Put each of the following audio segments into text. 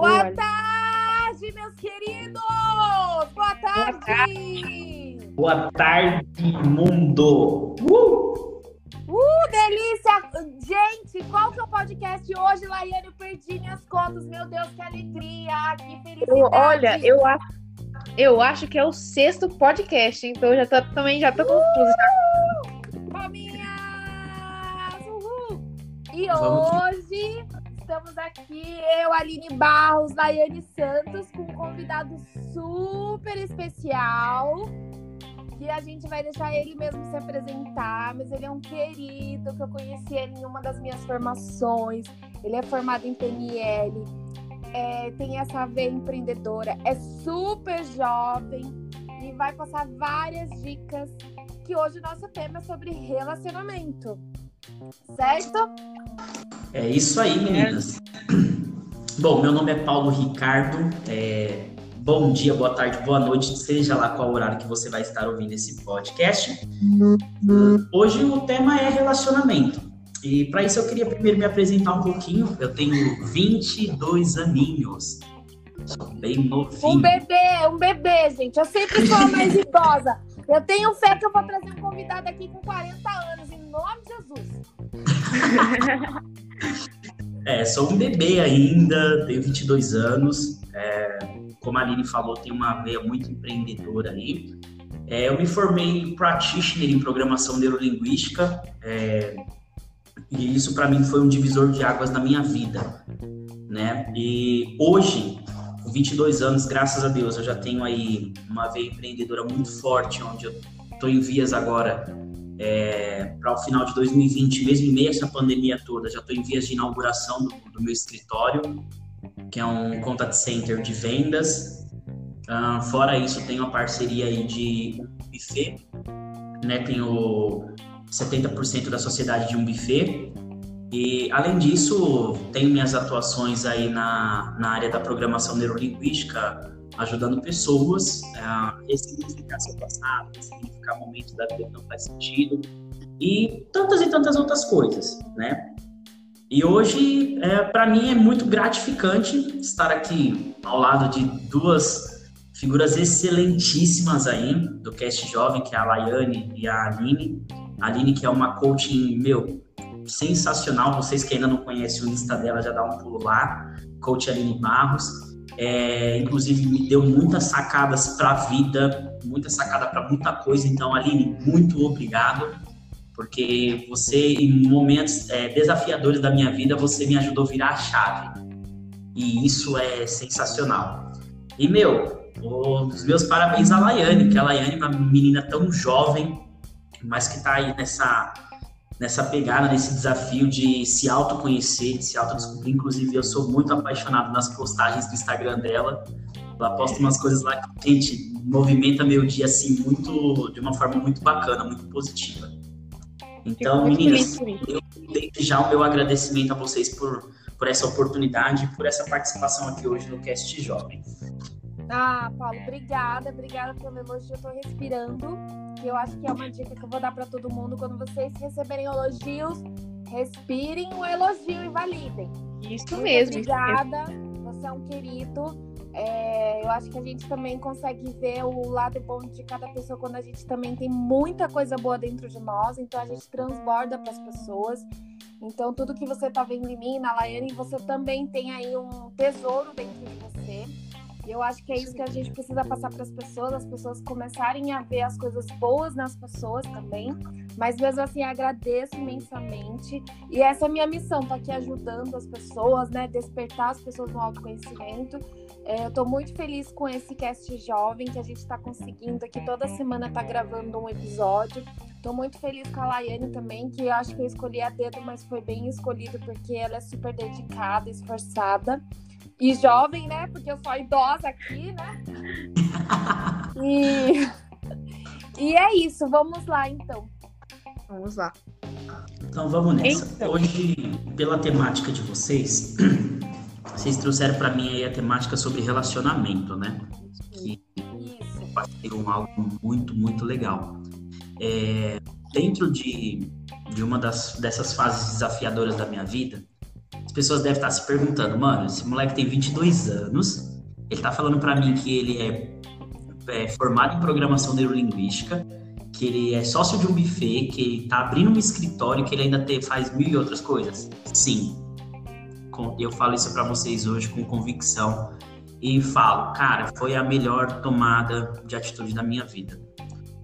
Boa tarde, meus queridos! Boa tarde! Boa tarde, mundo! Uh! Uh, delícia! Gente, qual que é o podcast hoje, Laiane? Eu perdi minhas contas. Meu Deus, que alegria! Que felicidade! Eu, olha, eu acho, eu acho que é o sexto podcast, então eu já tô, também já tô confusa. Palminhas! Uhul! E Vamos. hoje estamos aqui, eu, Aline Barros, Laiane Santos, com um convidado super especial. Que a gente vai deixar ele mesmo se apresentar, mas ele é um querido, que eu conheci ele em uma das minhas formações. Ele é formado em PNL, é, tem essa veia empreendedora, é super jovem e vai passar várias dicas. Que hoje o nosso tema é sobre relacionamento. Certo? É isso aí, meninas. Bom, meu nome é Paulo Ricardo. É, Bom dia, boa tarde, boa noite, seja lá qual horário que você vai estar ouvindo esse podcast. Hoje o tema é relacionamento. E para isso eu queria primeiro me apresentar um pouquinho. Eu tenho 22 aninhos. Sou bem novinho. Um bebê, um bebê, gente. Eu sempre sou a mais idosa. Eu tenho fé que eu vou trazer um convidado aqui com 40 anos, nome de Jesus. É, sou um bebê ainda, tenho 22 anos. É, como a Aline falou, tenho uma veia muito empreendedora aí. É, eu me formei practitioner em programação neurolinguística. É, e isso para mim foi um divisor de águas na minha vida, né? E hoje, com 22 anos, graças a Deus, eu já tenho aí uma veia empreendedora muito forte, onde eu estou em vias agora é, para o final de 2020, mesmo em meio a essa pandemia toda, já estou em vias de inauguração do, do, meu escritório, que é um contact center de vendas. Uh, fora isso, tenho a parceria aí de um buffet, né? Tenho 70% da sociedade de um buffet. E, além disso, tenho minhas atuações aí na, na área da programação neurolinguística, ajudando pessoas a ressignificar seu passado, ressignificar momentos da vida que não faz sentido e tantas e tantas outras coisas, né? E hoje, é, para mim, é muito gratificante estar aqui ao lado de duas figuras excelentíssimas aí do Cast Jovem, que é a Laiane e a Aline. A Aline, que é uma coaching, meu, sensacional. Vocês que ainda não conhecem o Insta dela, já dá um pulo lá. Coach Aline Barros. É, inclusive me deu muitas sacadas para a vida, muita sacada para muita coisa. Então, Aline, muito obrigado, porque você, em momentos é, desafiadores da minha vida, você me ajudou a virar a chave. E isso é sensacional. E, meu, os meus parabéns à Laiane, que a Laiane é uma menina tão jovem, mas que está aí nessa nessa pegada, nesse desafio de se autoconhecer, de se autodescobrir. Inclusive, eu sou muito apaixonado nas postagens do Instagram dela. Ela posta umas coisas lá que, gente, movimenta meu dia, assim, muito, de uma forma muito bacana, muito positiva. Então, meninas, eu desde já o meu agradecimento a vocês por, por essa oportunidade, por essa participação aqui hoje no Cast Jovem. Ah, Paulo, obrigada, obrigada pelo elogio. Eu tô respirando. Que eu acho que é uma dica que eu vou dar para todo mundo. Quando vocês receberem elogios, respirem o elogio e validem. Isso Muito mesmo. Obrigada, você é um querido. É, eu acho que a gente também consegue ver o lado bom de cada pessoa quando a gente também tem muita coisa boa dentro de nós, então a gente transborda para as pessoas. Então, tudo que você tá vendo em mim, na Laiane, você também tem aí um tesouro dentro de você. E eu acho que é isso que a gente precisa passar para as pessoas, as pessoas começarem a ver as coisas boas nas pessoas também. Mas mesmo assim, agradeço imensamente. E essa é a minha missão, tá aqui ajudando as pessoas, né? Despertar as pessoas no autoconhecimento. É, eu estou muito feliz com esse cast jovem que a gente está conseguindo aqui toda semana tá gravando um episódio. Estou muito feliz com a Laiane também, que eu acho que eu escolhi a dedo, mas foi bem escolhido porque ela é super dedicada, esforçada. E jovem, né? Porque eu sou idosa aqui, né? E, e é isso, vamos lá então. Vamos lá. Então vamos nessa. Então. Hoje, pela temática de vocês, vocês trouxeram para mim aí a temática sobre relacionamento, né? Que ser um algo muito, muito legal. É, dentro de, de uma das, dessas fases desafiadoras da minha vida, as pessoas devem estar se perguntando, mano, esse moleque tem 22 anos, ele tá falando para mim que ele é, é, formado em programação neurolinguística, que ele é sócio de um buffet, que ele tá abrindo um escritório, que ele ainda te, faz mil e outras coisas. Sim. Eu falo isso para vocês hoje com convicção e falo, cara, foi a melhor tomada de atitude da minha vida.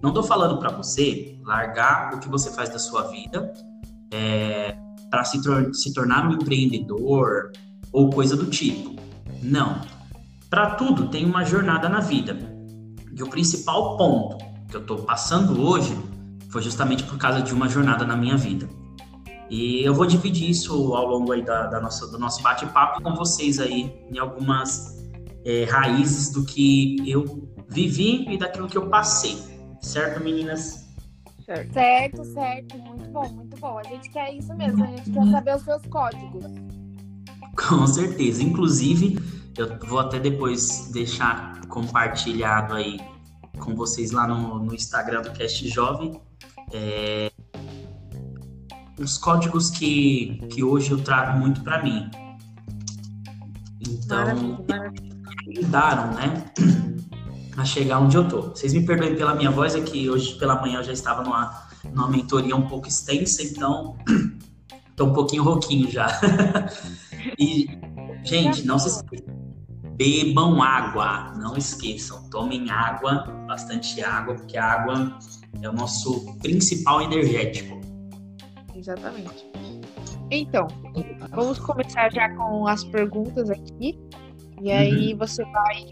Não tô falando para você largar o que você faz da sua vida é, para se, tor se tornar um empreendedor ou coisa do tipo. Não. Para tudo tem uma jornada na vida. E o principal ponto que eu estou passando hoje foi justamente por causa de uma jornada na minha vida. E eu vou dividir isso ao longo aí da, da nossa, do nosso bate-papo com vocês aí em algumas é, raízes do que eu vivi e daquilo que eu passei. Certo, meninas? Certo. certo, certo. Muito bom, muito bom. A gente quer isso mesmo, a gente quer saber os seus códigos. Com certeza. Inclusive, eu vou até depois deixar compartilhado aí com vocês lá no, no Instagram do Cast Jovem. É, os códigos que, que hoje eu trago muito para mim. Então, me ajudaram, né? A chegar onde eu tô. Vocês me perdoem pela minha voz, é que hoje pela manhã eu já estava numa, numa mentoria um pouco extensa, então tô um pouquinho rouquinho já. e, gente, não se esqueçam bebam água, não esqueçam, tomem água, bastante água, porque a água é o nosso principal energético. Exatamente. Então, vamos começar já com as perguntas aqui. E aí uhum. você vai,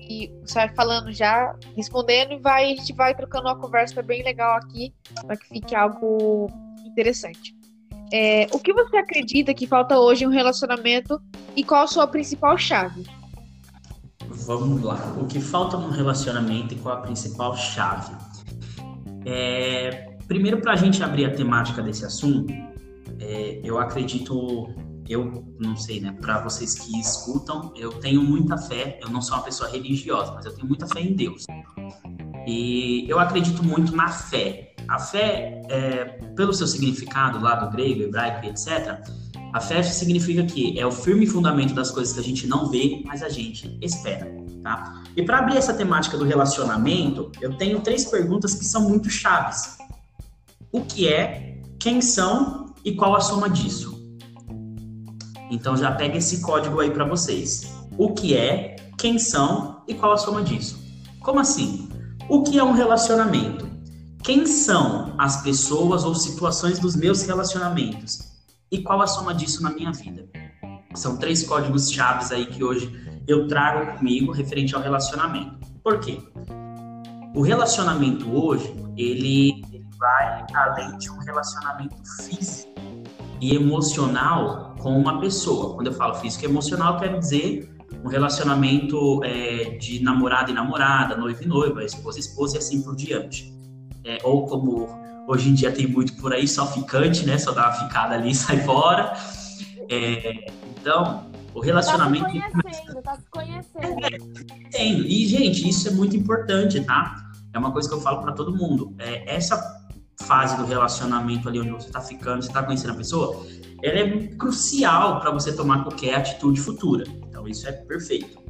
você vai falando já, respondendo e vai, a gente vai trocando uma conversa bem legal aqui para que fique algo interessante. É, o que você acredita que falta hoje em um relacionamento e qual a sua principal chave? Vamos lá. O que falta no relacionamento e qual a principal chave? É, primeiro, para a gente abrir a temática desse assunto, é, eu acredito, eu não sei, né? Para vocês que escutam, eu tenho muita fé. Eu não sou uma pessoa religiosa, mas eu tenho muita fé em Deus. E eu acredito muito na fé. A fé, é, pelo seu significado lá do grego, hebraico, etc., a fé significa que é o firme fundamento das coisas que a gente não vê, mas a gente espera, tá? E para abrir essa temática do relacionamento, eu tenho três perguntas que são muito chaves. O que é, quem são e qual a soma disso? Então já pega esse código aí para vocês. O que é, quem são e qual a soma disso? Como assim? O que é um relacionamento? Quem são as pessoas ou situações dos meus relacionamentos? e qual a soma disso na minha vida. São três códigos chaves aí que hoje eu trago comigo referente ao relacionamento. Por quê? O relacionamento hoje, ele, ele vai além de um relacionamento físico e emocional com uma pessoa. Quando eu falo físico e emocional, eu quero dizer um relacionamento é, de namorado e namorada, noivo e noiva, esposa e esposa e assim por diante. É, ou como Hoje em dia tem muito por aí, só ficante, né? Só dá uma ficada ali e sai fora. É, então, o relacionamento. Tá se conhecendo, tá se conhecendo. É, e, gente, isso é muito importante, tá? É uma coisa que eu falo para todo mundo. É, essa fase do relacionamento ali onde você tá ficando, você tá conhecendo a pessoa, ela é crucial para você tomar qualquer atitude futura. Então, isso é perfeito.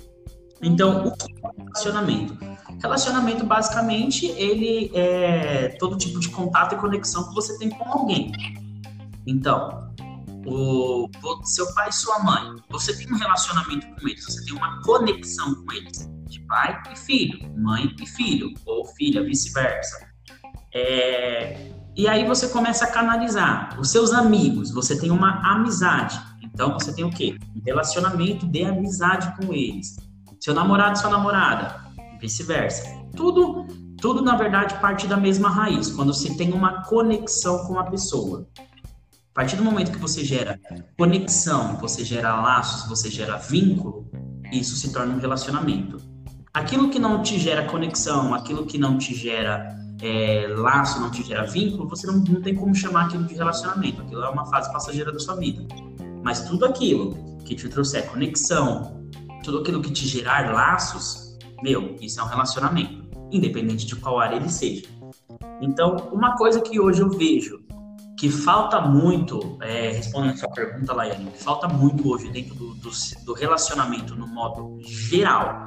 Então, o que é relacionamento? Relacionamento, basicamente, ele é todo tipo de contato e conexão que você tem com alguém. Então, o, seu pai e sua mãe, você tem um relacionamento com eles, você tem uma conexão com eles, de pai e filho, mãe e filho, ou filha, vice-versa. É, e aí você começa a canalizar os seus amigos, você tem uma amizade. Então você tem o quê? Um relacionamento de amizade com eles. Seu namorado, sua namorada, vice-versa. Tudo, tudo na verdade parte da mesma raiz, quando se tem uma conexão com a pessoa. A partir do momento que você gera conexão, você gera laços, você gera vínculo, isso se torna um relacionamento. Aquilo que não te gera conexão, aquilo que não te gera é, laço, não te gera vínculo, você não, não tem como chamar aquilo de relacionamento. Aquilo é uma fase passageira da sua vida. Mas tudo aquilo que te trouxer conexão, tudo aquilo que te gerar laços, meu, isso é um relacionamento, independente de qual área ele seja. Então, uma coisa que hoje eu vejo que falta muito, é, respondendo a sua pergunta, Laiane, falta muito hoje dentro do, do, do, relacionamento no modo geral,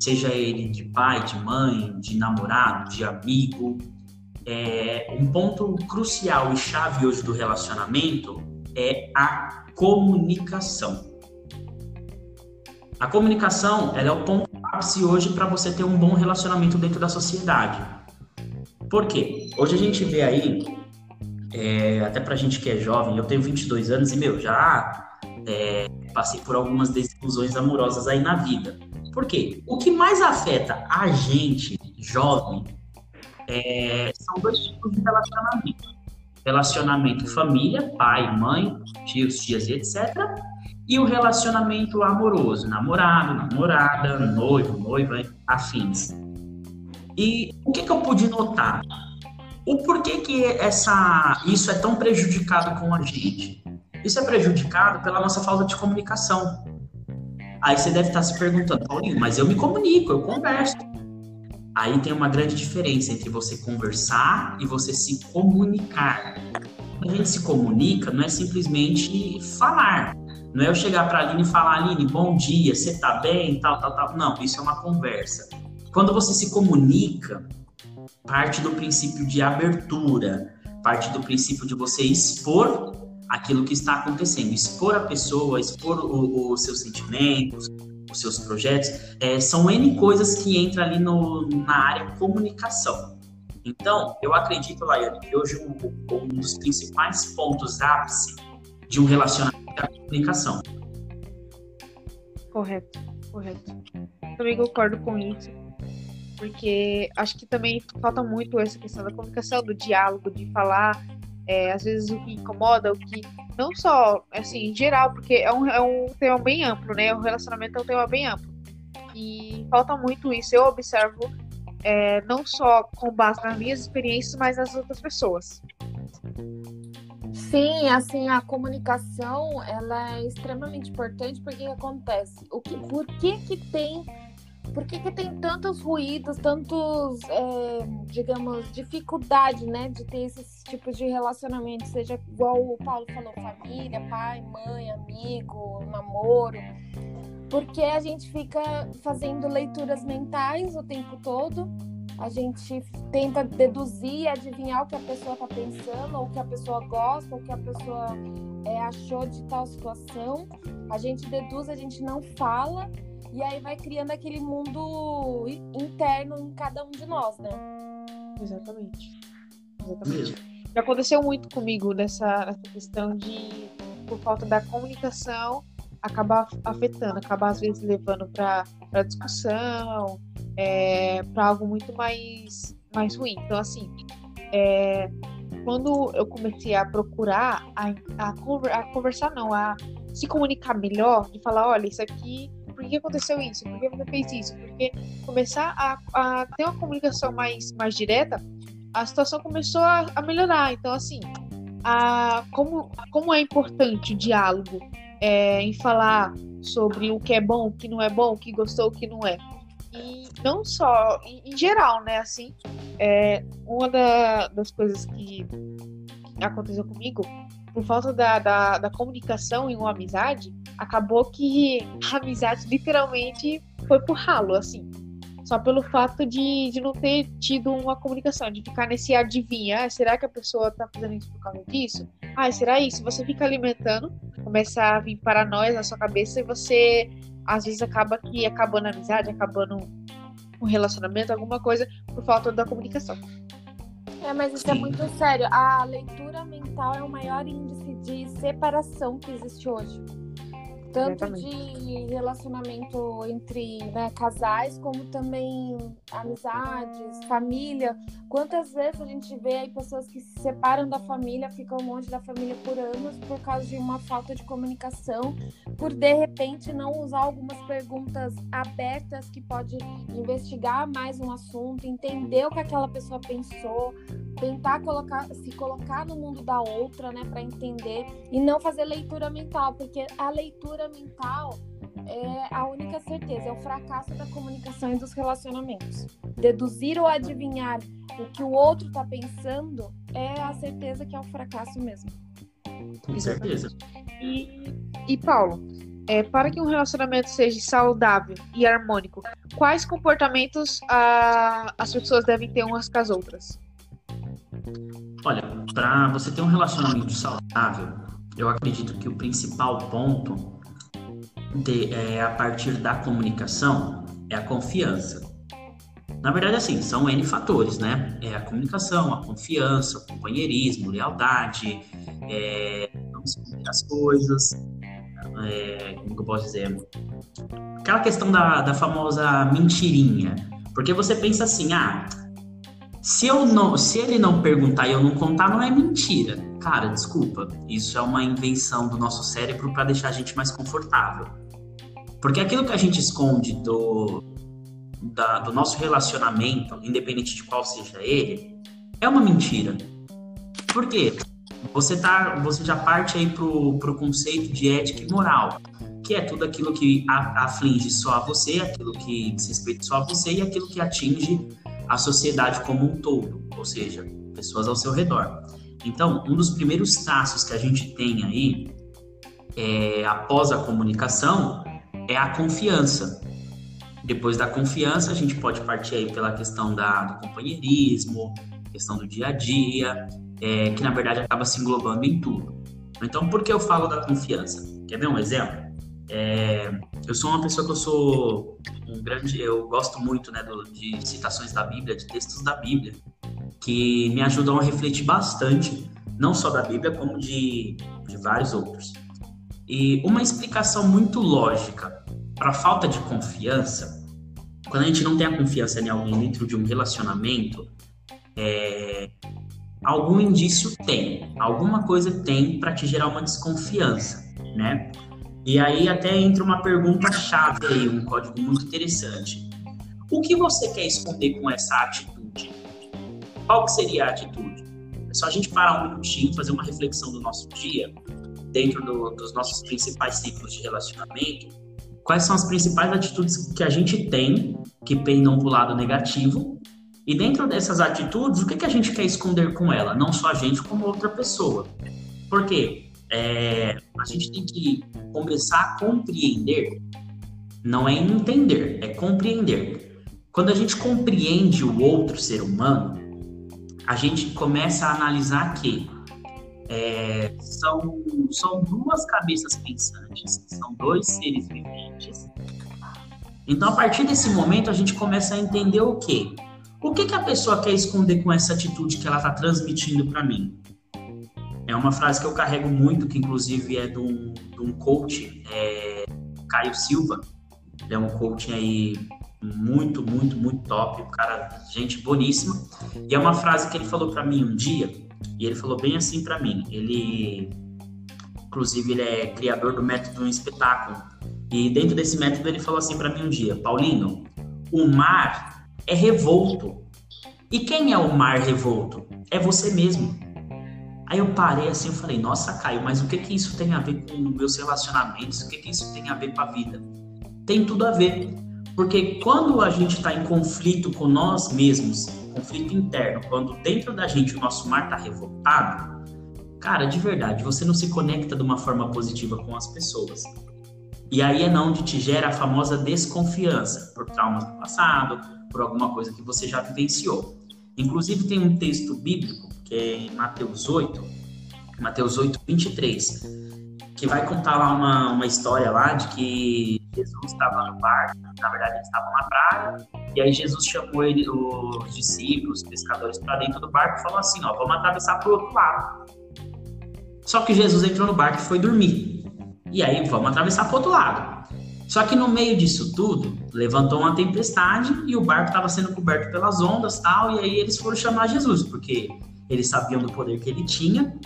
seja ele de pai, de mãe, de namorado, de amigo, é, um ponto crucial e chave hoje do relacionamento é a comunicação. A comunicação ela é o ponto ápice hoje para você ter um bom relacionamento dentro da sociedade. Por quê? Hoje a gente vê aí é, até pra gente que é jovem, eu tenho 22 anos e, meu, já é, passei por algumas desilusões amorosas aí na vida. Por quê? O que mais afeta a gente, jovem, é, são dois tipos de relacionamento. Relacionamento família, pai, mãe, tios, tias e etc. E o relacionamento amoroso, namorado, namorada, noivo, noiva, afins. E o que, que eu pude notar? o porquê que essa, isso é tão prejudicado com a gente? Isso é prejudicado pela nossa falta de comunicação. Aí você deve estar se perguntando, Paulinho, mas eu me comunico, eu converso. Aí tem uma grande diferença entre você conversar e você se comunicar. Quando a gente se comunica, não é simplesmente falar. Não é eu chegar para a Aline e falar, Aline, bom dia, você tá bem, tal, tal, tal. Não, isso é uma conversa. Quando você se comunica, parte do princípio de abertura, parte do princípio de você expor aquilo que está acontecendo, expor a pessoa, expor os seus sentimentos, os seus projetos, é, são N coisas que entram ali no, na área comunicação. Então, eu acredito, Laiane, que hoje um, um dos principais pontos ápice de um relacionamento é a comunicação. Correto, correto. Também concordo com isso porque acho que também falta muito essa questão da comunicação, do diálogo, de falar, é, às vezes o que incomoda, o que. Não só, assim, em geral, porque é um, é um tema bem amplo, né? O relacionamento é um tema bem amplo. E falta muito isso. Eu observo, é, não só com base nas minhas experiências, mas nas outras pessoas. Sim, assim, a comunicação, ela é extremamente importante porque acontece. O que, por que que tem por que, que tem tantos ruídos, tantos, é, digamos, dificuldade, né, de ter esses tipos de relacionamento, seja igual o Paulo falou, família, pai, mãe, amigo, namoro, porque a gente fica fazendo leituras mentais o tempo todo, a gente tenta deduzir, adivinhar o que a pessoa está pensando, ou o que a pessoa gosta, ou o que a pessoa é, achou de tal situação, a gente deduz, a gente não fala e aí vai criando aquele mundo interno em cada um de nós, né? Exatamente. Exatamente. Já aconteceu muito comigo nessa, nessa questão de, por falta da comunicação, acabar afetando, acabar às vezes levando para discussão, é, para algo muito mais, mais ruim. Então, assim, é, quando eu comecei a procurar, a, a, a, conversar, não, a se comunicar melhor, de falar: olha, isso aqui por que aconteceu isso? Por que você fez isso? Porque começar a, a ter uma comunicação mais, mais direta, a situação começou a, a melhorar. Então, assim, a, como, como é importante o diálogo é, em falar sobre o que é bom, o que não é bom, o que gostou, o que não é. E não só, em, em geral, né? Assim, é, uma da, das coisas que aconteceu comigo, por falta da, da, da comunicação em uma amizade, acabou que a amizade literalmente foi pro ralo, assim. Só pelo fato de, de não ter tido uma comunicação, de ficar nesse adivinha. Ah, será que a pessoa tá fazendo isso por causa disso? Ah, será isso? Você fica alimentando, começa a vir paranoia na sua cabeça e você às vezes acaba que acabando a amizade, acabando um relacionamento, alguma coisa, por falta da comunicação. É, mas isso é muito sério. A leitura mental é o maior índice de separação que existe hoje tanto de relacionamento entre né, casais, como também amizades, família. Quantas vezes a gente vê aí pessoas que se separam da família, ficam longe da família por anos por causa de uma falta de comunicação, por de repente não usar algumas perguntas abertas que pode investigar mais um assunto, entender o que aquela pessoa pensou, tentar colocar, se colocar no mundo da outra, né, para entender e não fazer leitura mental, porque a leitura mental é a única certeza, é o fracasso da comunicação e dos relacionamentos. Deduzir ou adivinhar o que o outro está pensando é a certeza que é um fracasso mesmo. Com certeza. E, e Paulo, é, para que um relacionamento seja saudável e harmônico, quais comportamentos a, as pessoas devem ter umas com as outras? Olha, para você ter um relacionamento saudável, eu acredito que o principal ponto de, é, a partir da comunicação é a confiança. Na verdade, assim, são N fatores, né? É a comunicação, a confiança, o companheirismo, lealdade, é, as coisas, é, como que eu posso dizer? Aquela questão da, da famosa mentirinha. Porque você pensa assim, ah, se, eu não, se ele não perguntar e eu não contar, não é mentira. Cara, desculpa, isso é uma invenção do nosso cérebro para deixar a gente mais confortável. Porque aquilo que a gente esconde do, da, do nosso relacionamento, independente de qual seja ele, é uma mentira. Por quê? Você, tá, você já parte aí pro, pro conceito de ética e moral, que é tudo aquilo que aflige só a você, aquilo que se respeita só a você e aquilo que atinge a sociedade como um todo, ou seja, pessoas ao seu redor. Então, um dos primeiros traços que a gente tem aí, é, após a comunicação, é a confiança. Depois da confiança, a gente pode partir aí pela questão da, do companheirismo, questão do dia a dia, é, que na verdade acaba se englobando em tudo. Então, por que eu falo da confiança? Quer ver um exemplo? É, eu sou uma pessoa que eu sou um grande, eu gosto muito né, do, de citações da Bíblia, de textos da Bíblia, que me ajudam a refletir bastante, não só da Bíblia, como de, de vários outros. E uma explicação muito lógica para a falta de confiança, quando a gente não tem a confiança em alguém dentro de um relacionamento, é, algum indício tem, alguma coisa tem para te gerar uma desconfiança, né? E aí até entra uma pergunta chave aí, um código muito interessante. O que você quer esconder com essa atitude? Qual que seria a atitude? É só a gente parar um minutinho, fazer uma reflexão do nosso dia, dentro do, dos nossos principais ciclos de relacionamento, quais são as principais atitudes que a gente tem que pendam para o lado negativo e dentro dessas atitudes, o que, que a gente quer esconder com ela? Não só a gente, como outra pessoa. Por quê? É, a gente tem que começar a compreender, não é entender, é compreender. Quando a gente compreende o outro ser humano, a gente começa a analisar que é, são, são duas cabeças pensantes, são dois seres viventes. Então, a partir desse momento, a gente começa a entender o quê? O que, que a pessoa quer esconder com essa atitude que ela está transmitindo para mim? É uma frase que eu carrego muito, que inclusive é de um, de um coach, é, Caio Silva. Ele é um coach aí muito, muito, muito top, um cara, gente boníssima. E é uma frase que ele falou para mim um dia, e ele falou bem assim para mim. Ele, inclusive, ele é criador do método um espetáculo. E dentro desse método ele falou assim para mim um dia, Paulinho, o mar é revolto. E quem é o mar revolto? É você mesmo. Aí eu parei assim, eu falei, nossa, Caio, mas o que que isso tem a ver com meus relacionamentos? O que que isso tem a ver com a vida? Tem tudo a ver. Porque quando a gente está em conflito com nós mesmos, conflito interno, quando dentro da gente o nosso mar está revoltado, cara, de verdade, você não se conecta de uma forma positiva com as pessoas. E aí é onde te gera a famosa desconfiança por traumas do passado, por alguma coisa que você já vivenciou. Inclusive, tem um texto bíblico, que é em Mateus 8, Mateus 8, 23, que vai contar lá uma, uma história lá de que Jesus estava no barco, na verdade, eles estavam na praia, e aí Jesus chamou ele, os discípulos, os pescadores, para dentro do barco e falou assim: Ó, vamos atravessar para o outro lado. Só que Jesus entrou no barco e foi dormir. E aí, vamos atravessar para o outro lado. Só que no meio disso tudo, levantou uma tempestade e o barco estava sendo coberto pelas ondas tal, e aí eles foram chamar Jesus, porque eles sabiam do poder que ele tinha.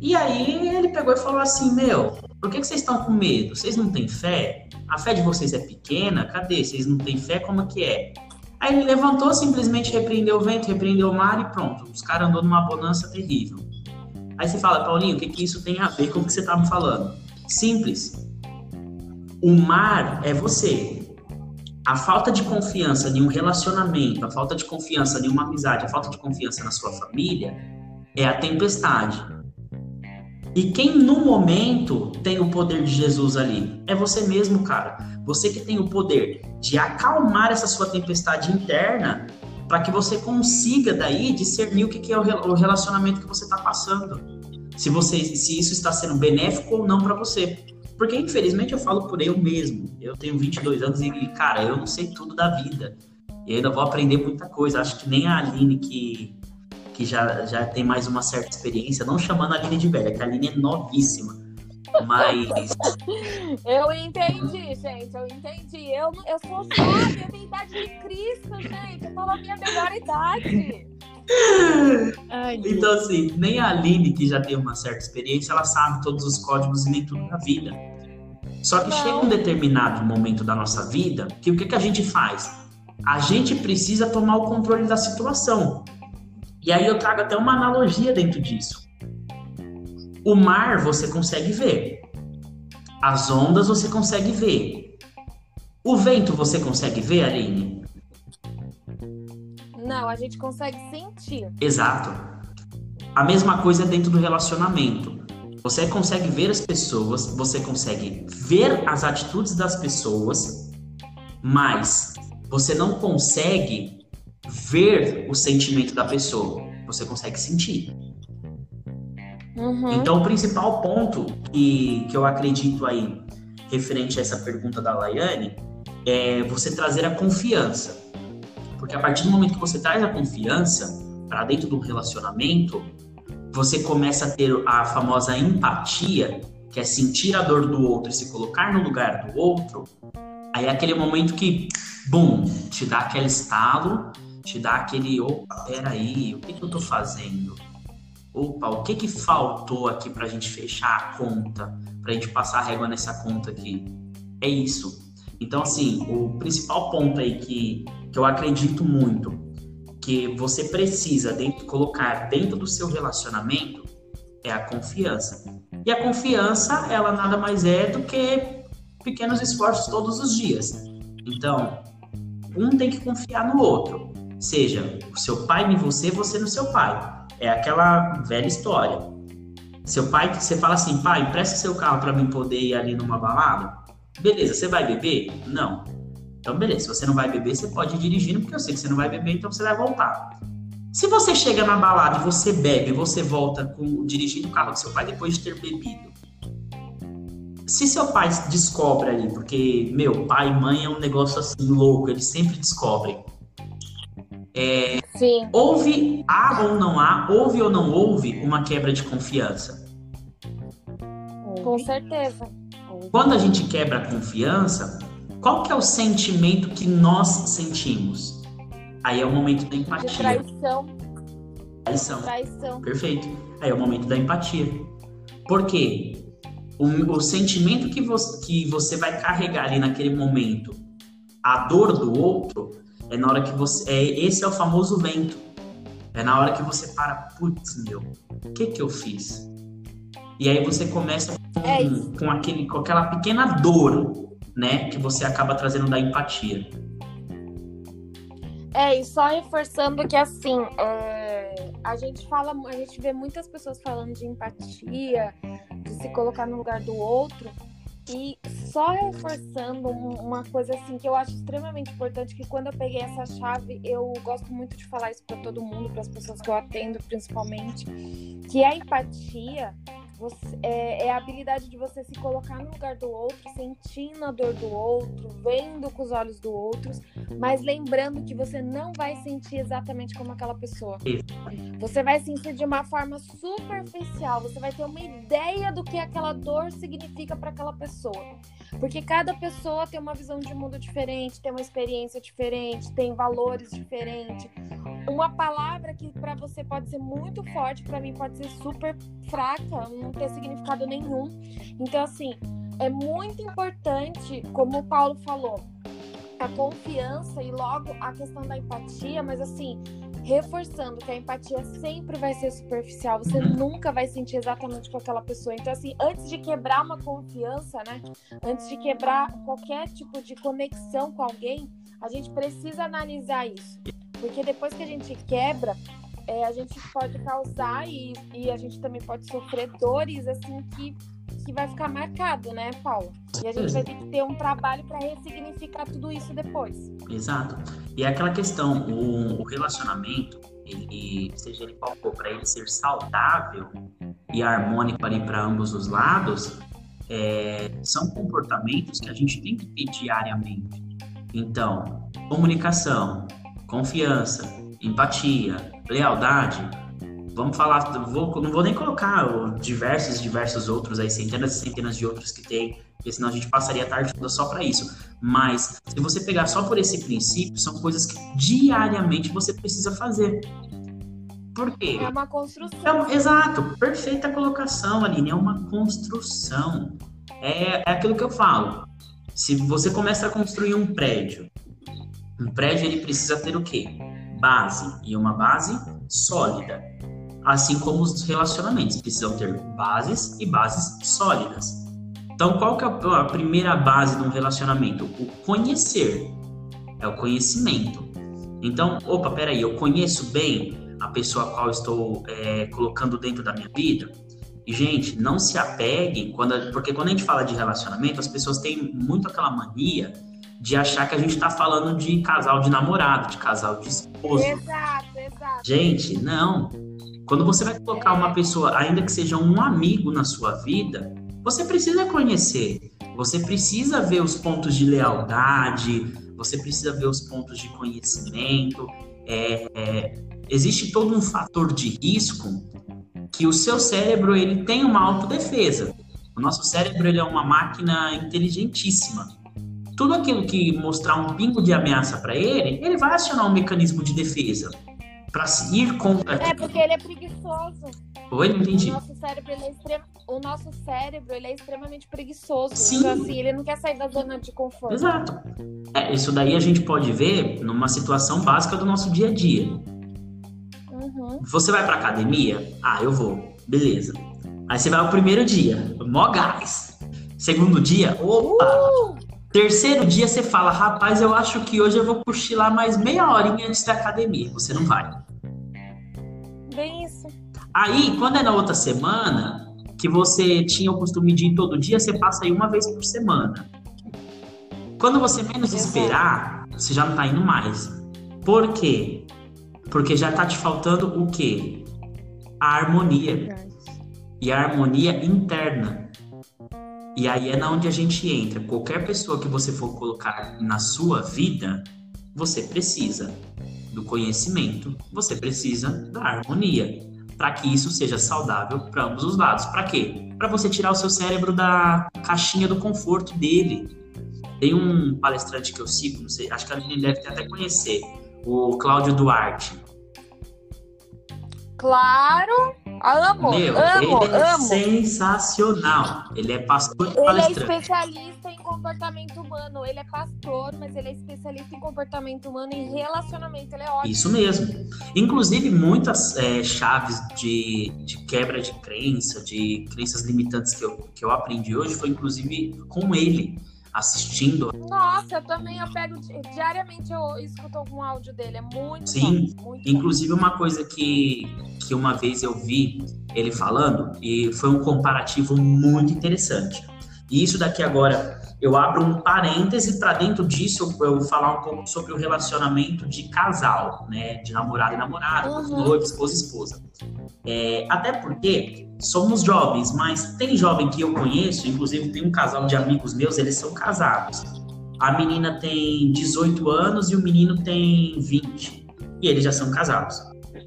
E aí ele pegou e falou assim: Meu, por que, que vocês estão com medo? Vocês não têm fé? A fé de vocês é pequena? Cadê? Vocês não têm fé? Como é que é? Aí ele levantou, simplesmente repreendeu o vento, repreendeu o mar e pronto. Os caras andou numa bonança terrível. Aí você fala, Paulinho, o que, que isso tem a ver com o que você estava me falando? Simples. O mar é você. A falta de confiança em um relacionamento, a falta de confiança em uma amizade, a falta de confiança na sua família é a tempestade. E quem no momento tem o poder de Jesus ali? É você mesmo, cara. Você que tem o poder de acalmar essa sua tempestade interna para que você consiga daí discernir o que é o relacionamento que você está passando. Se você, se isso está sendo benéfico ou não para você. Porque infelizmente eu falo por eu mesmo. Eu tenho 22 anos e cara, eu não sei tudo da vida. E ainda vou aprender muita coisa. Acho que nem a Aline que que já, já tem mais uma certa experiência, não chamando a Aline de velha, que a Aline é novíssima. Mas. Eu entendi, gente, eu entendi. Eu, eu sou jovem, a minha idade de Cristo, gente. Eu tô na minha melhor idade. Ai, então, assim, nem a Aline, que já tem uma certa experiência, ela sabe todos os códigos e nem tudo na vida. Só que não. chega um determinado momento da nossa vida que o que, que a gente faz? A gente precisa tomar o controle da situação. E aí eu trago até uma analogia dentro disso. O mar você consegue ver. As ondas você consegue ver. O vento você consegue ver, Aline? Não, a gente consegue sentir. Exato. A mesma coisa dentro do relacionamento. Você consegue ver as pessoas, você consegue ver as atitudes das pessoas, mas você não consegue ver o sentimento da pessoa, você consegue sentir. Uhum. Então, o principal ponto que, que eu acredito aí, referente a essa pergunta da Laiane, é você trazer a confiança. Porque a partir do momento que você traz a confiança para dentro do relacionamento, você começa a ter a famosa empatia, que é sentir a dor do outro e se colocar no lugar do outro. Aí é aquele momento que, bum, te dá aquele estalo te dá aquele, opa, peraí, o que, que eu tô fazendo? Opa, o que que faltou aqui pra gente fechar a conta, pra gente passar a régua nessa conta aqui? É isso. Então, assim, o principal ponto aí que, que eu acredito muito que você precisa dentro, colocar dentro do seu relacionamento é a confiança. E a confiança, ela nada mais é do que pequenos esforços todos os dias. Então, um tem que confiar no outro. Seja o seu pai em você, você no seu pai. É aquela velha história. Seu pai, você fala assim, pai, empresta seu carro para mim poder ir ali numa balada. Beleza, você vai beber? Não. Então, beleza, se você não vai beber, você pode ir dirigindo, porque eu sei que você não vai beber, então você vai voltar. Se você chega na balada e você bebe, você volta com, dirigindo o carro do seu pai depois de ter bebido. Se seu pai descobre ali, porque, meu, pai e mãe é um negócio assim louco, eles sempre descobrem. É, Sim. Houve, há ou não há, houve ou não houve uma quebra de confiança? Com certeza. Quando a gente quebra a confiança, qual que é o sentimento que nós sentimos? Aí é o momento da empatia. De traição. Traição. Traição. Perfeito. Aí é o momento da empatia. Por quê? O, o sentimento que você, que você vai carregar ali naquele momento, a dor do outro, é na hora que você. É, esse é o famoso vento. É na hora que você para, putz, meu, o que que eu fiz? E aí você começa com, é com, aquele, com aquela pequena dor, né? Que você acaba trazendo da empatia. É, e só reforçando que assim, é, a gente fala, a gente vê muitas pessoas falando de empatia, de se colocar no lugar do outro, e só reforçando uma coisa assim que eu acho extremamente importante, que quando eu peguei essa chave, eu gosto muito de falar isso para todo mundo, para as pessoas que eu atendo principalmente, que é a empatia você, é, é, a habilidade de você se colocar no lugar do outro, sentindo a dor do outro, vendo com os olhos do outro, mas lembrando que você não vai sentir exatamente como aquela pessoa. Você vai sentir de uma forma superficial, você vai ter uma ideia do que aquela dor significa para aquela pessoa. Porque cada pessoa tem uma visão de mundo diferente, tem uma experiência diferente, tem valores diferentes. Uma palavra que para você pode ser muito forte, para mim pode ser super fraca, não ter significado nenhum. Então, assim, é muito importante, como o Paulo falou, a confiança e logo a questão da empatia, mas assim, reforçando que a empatia sempre vai ser superficial, você uhum. nunca vai sentir exatamente com aquela pessoa. Então, assim, antes de quebrar uma confiança, né? Antes de quebrar qualquer tipo de conexão com alguém, a gente precisa analisar isso. Porque depois que a gente quebra, é, a gente pode causar e, e a gente também pode sofrer dores assim que, que vai ficar marcado, né, Paulo? E a gente vai ter que ter um trabalho para ressignificar tudo isso depois. Exato. E é aquela questão, o, o relacionamento, ele, seja ele qual for, para ele ser saudável e harmônico ali para ambos os lados, é, são comportamentos que a gente tem que ter diariamente. Então, comunicação, confiança, empatia, lealdade. Vamos falar, vou, não vou nem colocar diversos, diversos outros aí, centenas e centenas de outros que tem, porque senão a gente passaria a tarde toda só para isso. Mas se você pegar só por esse princípio, são coisas que diariamente você precisa fazer. Por quê? É uma construção. É, exato, perfeita colocação, Aline, é uma construção. É, é aquilo que eu falo. Se você começa a construir um prédio, um prédio ele precisa ter o quê? Base, e uma base sólida. Assim como os relacionamentos precisam ter bases e bases sólidas. Então, qual que é a primeira base de um relacionamento? O conhecer. É o conhecimento. Então, opa, peraí, eu conheço bem a pessoa a qual estou é, colocando dentro da minha vida? E, gente, não se apeguem, quando, porque quando a gente fala de relacionamento, as pessoas têm muito aquela mania de achar que a gente está falando de casal de namorado, de casal de esposo. Exato, exato. Gente, não. Quando você vai colocar uma pessoa, ainda que seja um amigo na sua vida, você precisa conhecer. Você precisa ver os pontos de lealdade, você precisa ver os pontos de conhecimento. É, é, existe todo um fator de risco que o seu cérebro ele tem uma autodefesa. O nosso cérebro ele é uma máquina inteligentíssima. Tudo aquilo que mostrar um pingo de ameaça para ele, ele vai acionar um mecanismo de defesa para ir contra. É porque ele é preguiçoso. Oi, não entendi. O nosso cérebro ele é extrem... o nosso cérebro ele é extremamente preguiçoso. Sim. Então assim, ele não quer sair da zona de conforto. Exato. É, isso daí a gente pode ver numa situação básica do nosso dia a dia. Uhum. Você vai pra academia? Ah, eu vou. Beleza. Aí você vai o primeiro dia, mó gás. Segundo dia, opa! Uh! Terceiro dia você fala, rapaz, eu acho que hoje eu vou cochilar mais meia horinha antes da academia. Você não vai. Bem isso. Aí, quando é na outra semana, que você tinha o costume de ir todo dia, você passa aí uma vez por semana. Quando você menos Exato. esperar, você já não tá indo mais. Por quê? Porque já tá te faltando o quê? A harmonia. E a harmonia interna. E aí é na onde a gente entra. Qualquer pessoa que você for colocar na sua vida, você precisa do conhecimento, você precisa da harmonia, para que isso seja saudável para ambos os lados. Para quê? Para você tirar o seu cérebro da caixinha do conforto dele. Tem um palestrante que eu sigo, não sei, acho que a Aline deve até conhecer, o Cláudio Duarte. Claro! Amo, Meu, amo, ele é amo. sensacional. Ele é pastor e Ele é especialista em comportamento humano. Ele é pastor, mas ele é especialista em comportamento humano e relacionamento. Ele é ótimo. Isso mesmo. Inclusive, muitas é, chaves de, de quebra de crença, de crenças limitantes que eu, que eu aprendi hoje foi inclusive com ele, assistindo. Nossa, eu também eu pego di- diariamente, eu escuto algum áudio dele. É muito Sim, bom. Muito bom. Inclusive, uma coisa que, que uma vez eu vi ele falando, e foi um comparativo muito interessante. E isso daqui agora, eu abro um parêntese para dentro disso eu, eu falar um pouco sobre o relacionamento de casal, né? De namorado e namorada, Uhum. noivo, esposa e esposa. É, até porque somos jovens, mas tem jovem que eu conheço, inclusive tem um casal de amigos meus, eles são casados. A menina tem 18 anos e o menino tem 20. E eles já são casados.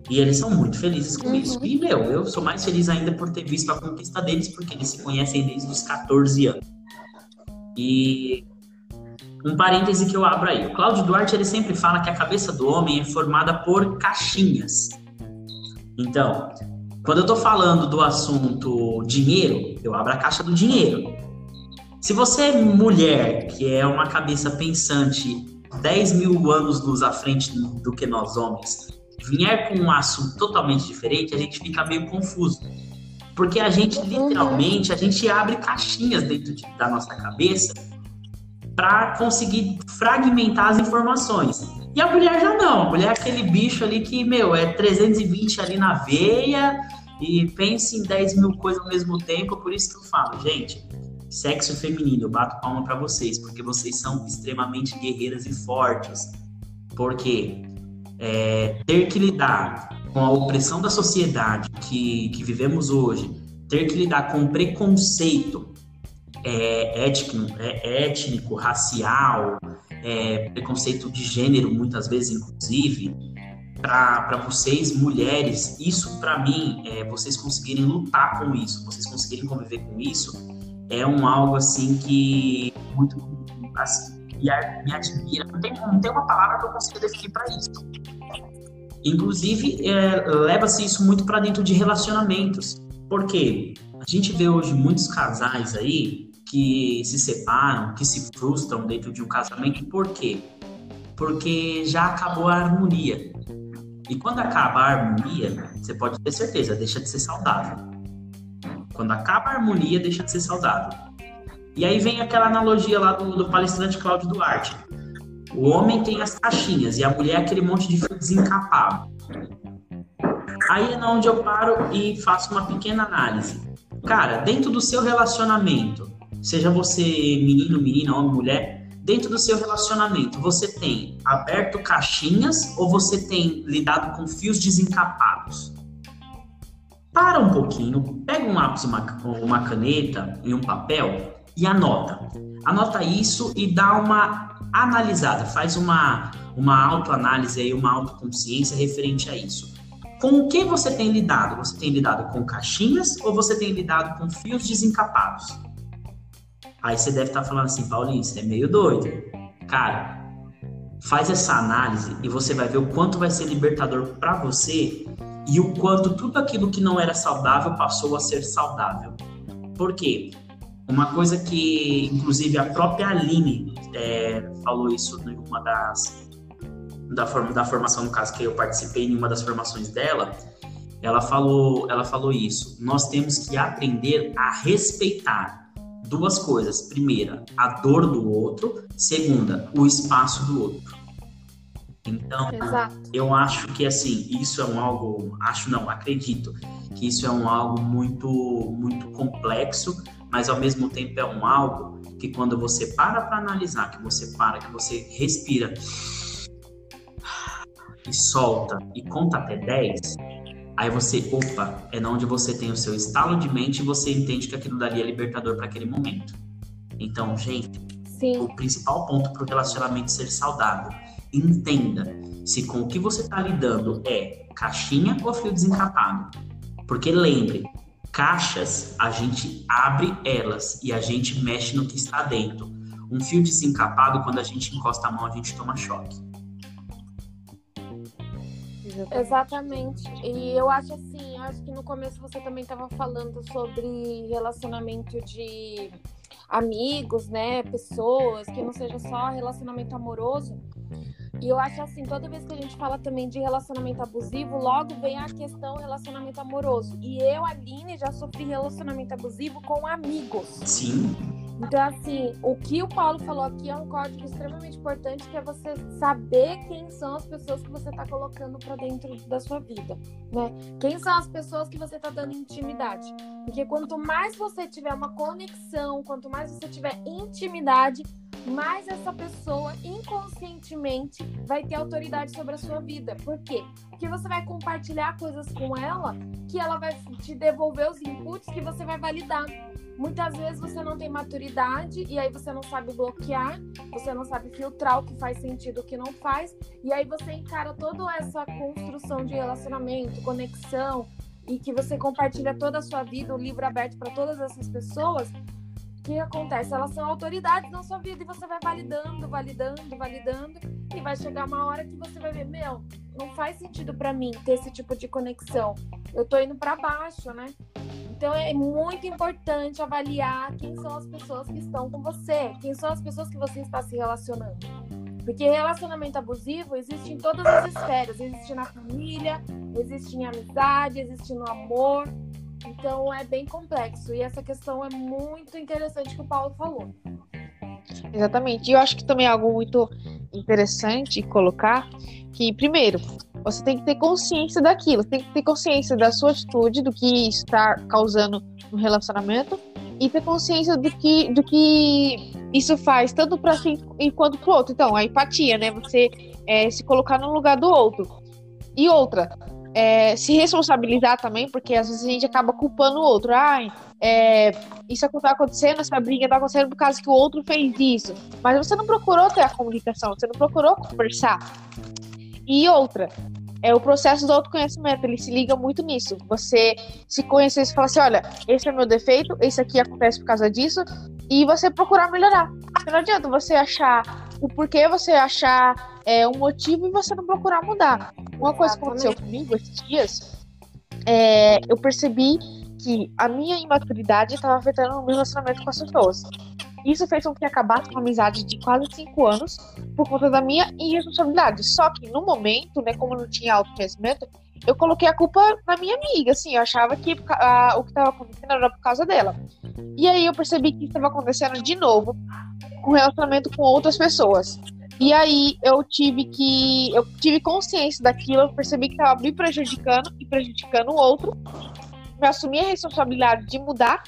E eles são muito felizes com Uhum. isso. E, meu, eu sou mais feliz ainda por ter visto a conquista deles, porque eles se conhecem desde os 14 anos. E um parêntese que eu abro aí. O Cláudio Duarte, ele sempre fala que a cabeça do homem é formada por caixinhas. Então, quando eu tô falando do assunto dinheiro, eu abro a caixa do dinheiro. Se você é mulher, que é uma cabeça pensante 10 mil anos luz à frente do que nós homens, vier com um assunto totalmente diferente, a gente fica meio confuso. Porque a gente, literalmente, a gente abre caixinhas dentro de- da nossa cabeça para conseguir fragmentar as informações. E a mulher já não. A mulher é aquele bicho ali que, meu, é 320 ali na veia e pensa em 10 mil coisas ao mesmo tempo. Por isso que eu falo, gente, sexo feminino, eu bato palma para vocês, porque vocês são extremamente guerreiras e fortes. Porque é, ter que lidar com a opressão da sociedade que, que vivemos hoje, ter que lidar com preconceito é, étnico, é, étnico, racial, é, preconceito de gênero, muitas vezes, inclusive, para vocês, mulheres, isso para mim, é, vocês conseguirem lutar com isso, vocês conseguirem conviver com isso, é um algo assim que muito assim, me, admira. Não tem, não tem uma palavra que eu consiga definir para isso. Inclusive, é, leva-se isso muito para dentro de relacionamentos. Porque a gente vê hoje muitos casais aí que se separam, que se frustram dentro de um casamento. Por quê? Porque já acabou a harmonia. E quando acaba a harmonia, você pode ter certeza, deixa de ser saudável. Quando acaba a harmonia, deixa de ser saudável. E aí vem aquela analogia lá do, do palestrante Cláudio Duarte. O homem tem as caixinhas e a mulher é aquele monte de fio desencapado. Aí é onde eu paro e faço uma pequena análise. Cara, dentro do seu relacionamento, seja você menino, menina, homem, mulher, dentro do seu relacionamento, você tem aberto caixinhas ou você tem lidado com fios desencapados? Para um pouquinho, pega um lápis, uma, uma caneta e um papel e anota. Anota isso e dá uma analisada, faz uma, uma autoanálise aí, uma autoconsciência referente a isso. Com o que você tem lidado? Você tem lidado com caixinhas ou você tem lidado com fios desencapados? Aí você deve estar falando assim, Paulinho, você é meio doido. Cara, faz essa análise e você vai ver o quanto vai ser libertador para você e o quanto tudo aquilo que não era saudável passou a ser saudável. Por quê? Uma coisa que, inclusive, a própria Aline é, falou isso em uma das. Da, forma, da formação, no caso, que eu participei em uma das formações dela, ela falou, ela falou isso. Nós temos que aprender a respeitar duas coisas. Primeira, a dor do outro. Segunda, o espaço do outro. Então, Exato. eu acho que assim, isso é um algo, acho não, acredito que isso é um algo muito muito complexo, mas ao mesmo tempo é um algo que quando você para para analisar, que você para, que você respira e solta e conta até 10, aí você, opa, é onde você tem o seu estalo de mente e você entende que aquilo dali é libertador para aquele momento. Então, gente, Sim. o principal ponto para o relacionamento ser saudável, entenda se com o que você está lidando é caixinha ou fio desencapado. Porque lembre, Caixas, a gente abre elas e a gente mexe no que está dentro. Um fio desencapado, quando a gente encosta a mão, a gente toma choque. Exatamente. E eu acho assim, eu acho que no começo você também estava falando sobre relacionamento de amigos, né? Pessoas, que não seja só relacionamento amoroso. E eu acho assim, toda vez que a gente fala também de relacionamento abusivo, logo vem a questão relacionamento amoroso. E eu, Aline, já sofri relacionamento abusivo com amigos. Sim. Então, assim, o que o Paulo falou aqui é um código extremamente importante, que é você saber quem são as pessoas que você está colocando para dentro da sua vida, né? Quem são as pessoas que você está dando intimidade. Porque quanto mais você tiver uma conexão, quanto mais você tiver intimidade, mais essa pessoa inconscientemente vai ter autoridade sobre a sua vida. Por quê? Porque você vai compartilhar coisas com ela que ela vai te devolver os inputs que você vai validar. Muitas vezes você não tem maturidade e aí você não sabe bloquear, você não sabe filtrar o que faz sentido, o que não faz, e aí você encara toda essa construção de relacionamento, conexão e que você compartilha toda a sua vida, o livro aberto para todas essas pessoas, que acontece? Elas são autoridades na sua vida e você vai validando, validando, validando e vai chegar uma hora que você vai ver, meu, não faz sentido para mim ter esse tipo de conexão. Eu tô indo para baixo, né? Então é muito importante avaliar quem são as pessoas que estão com você, quem são as pessoas que você está se relacionando. Porque relacionamento abusivo existe em todas as esferas, existe na família, existe em amizade, existe no amor, então é bem complexo. E essa questão é muito interessante que o Paulo falou. Exatamente. E eu acho que também é algo muito interessante colocar que, primeiro, você tem que ter consciência daquilo, tem que ter consciência da sua atitude, do que está causando no relacionamento, e ter consciência do que, do que isso faz, tanto para si quanto para o outro. Então, a empatia, né? Você é, se colocar no lugar do outro. E outra, é, se responsabilizar também, porque às vezes a gente acaba culpando o outro. Ai, é, isso está acontecendo, essa briga está acontecendo por causa que o outro fez isso. Mas você não procurou ter a comunicação, você não procurou conversar. E outra, é o processo do autoconhecimento, ele se liga muito nisso. Você se conhecer e falar assim: olha, esse é meu defeito, esse aqui acontece por causa disso, e você procurar melhorar. Não adianta você achar o porquê, você achar é, um motivo e você não procurar mudar. Uma coisa que aconteceu comigo esses dias, é, eu percebi que a minha imaturidade estava afetando o meu relacionamento com as pessoas. Isso fez com que acabasse uma amizade de quase cinco anos por conta da minha irresponsabilidade. Só que no momento, né, como eu não tinha autoconhecimento, eu coloquei a culpa na minha amiga, assim, eu achava que a, o que estava acontecendo era por causa dela. E aí eu percebi que estava acontecendo de novo com relacionamento com outras pessoas. E aí eu tive que. Eu tive consciência daquilo, eu percebi que estava me prejudicando e prejudicando o outro. Me assumi a responsabilidade de mudar.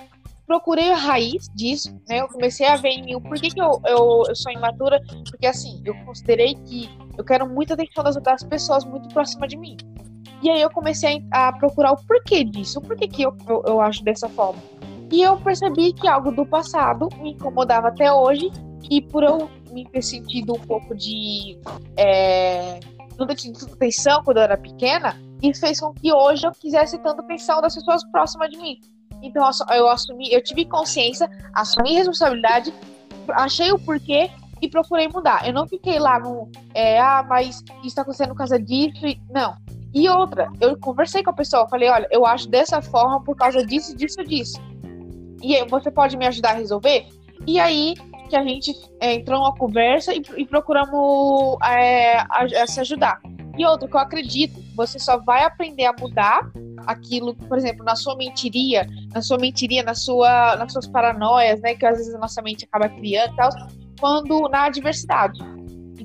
Procurei a raiz disso, né? Eu comecei a ver em mim o porquê que eu, eu, eu sou imatura. Porque assim, eu considerei que eu quero muita atenção das outras pessoas muito próxima de mim. E aí eu comecei a, procurar o porquê disso, o porquê que eu, eu, eu acho dessa forma. E eu percebi que algo do passado me incomodava até hoje, e por eu me ter sentido um pouco de. É, não ter tido atenção quando eu era pequena, isso fez com que hoje eu quisesse tanto atenção das pessoas próximas de mim. Então eu assumi, eu tive consciência, assumi responsabilidade, achei o porquê e procurei mudar. Eu não fiquei lá no, é, ah, mas isso está acontecendo por causa disso. Não. E outra, eu conversei com a pessoa, falei, olha, eu acho dessa forma por causa disso, disso, disso. E você pode me ajudar a resolver? E aí que a gente é, entrou numa conversa e, e procuramos é, a, a se ajudar. E outro que eu acredito, você só vai aprender a mudar aquilo, por exemplo, na sua mentiria, na sua mentiria, na sua, nas suas paranoias, né, que às vezes a nossa mente acaba criando e tal, quando na adversidade.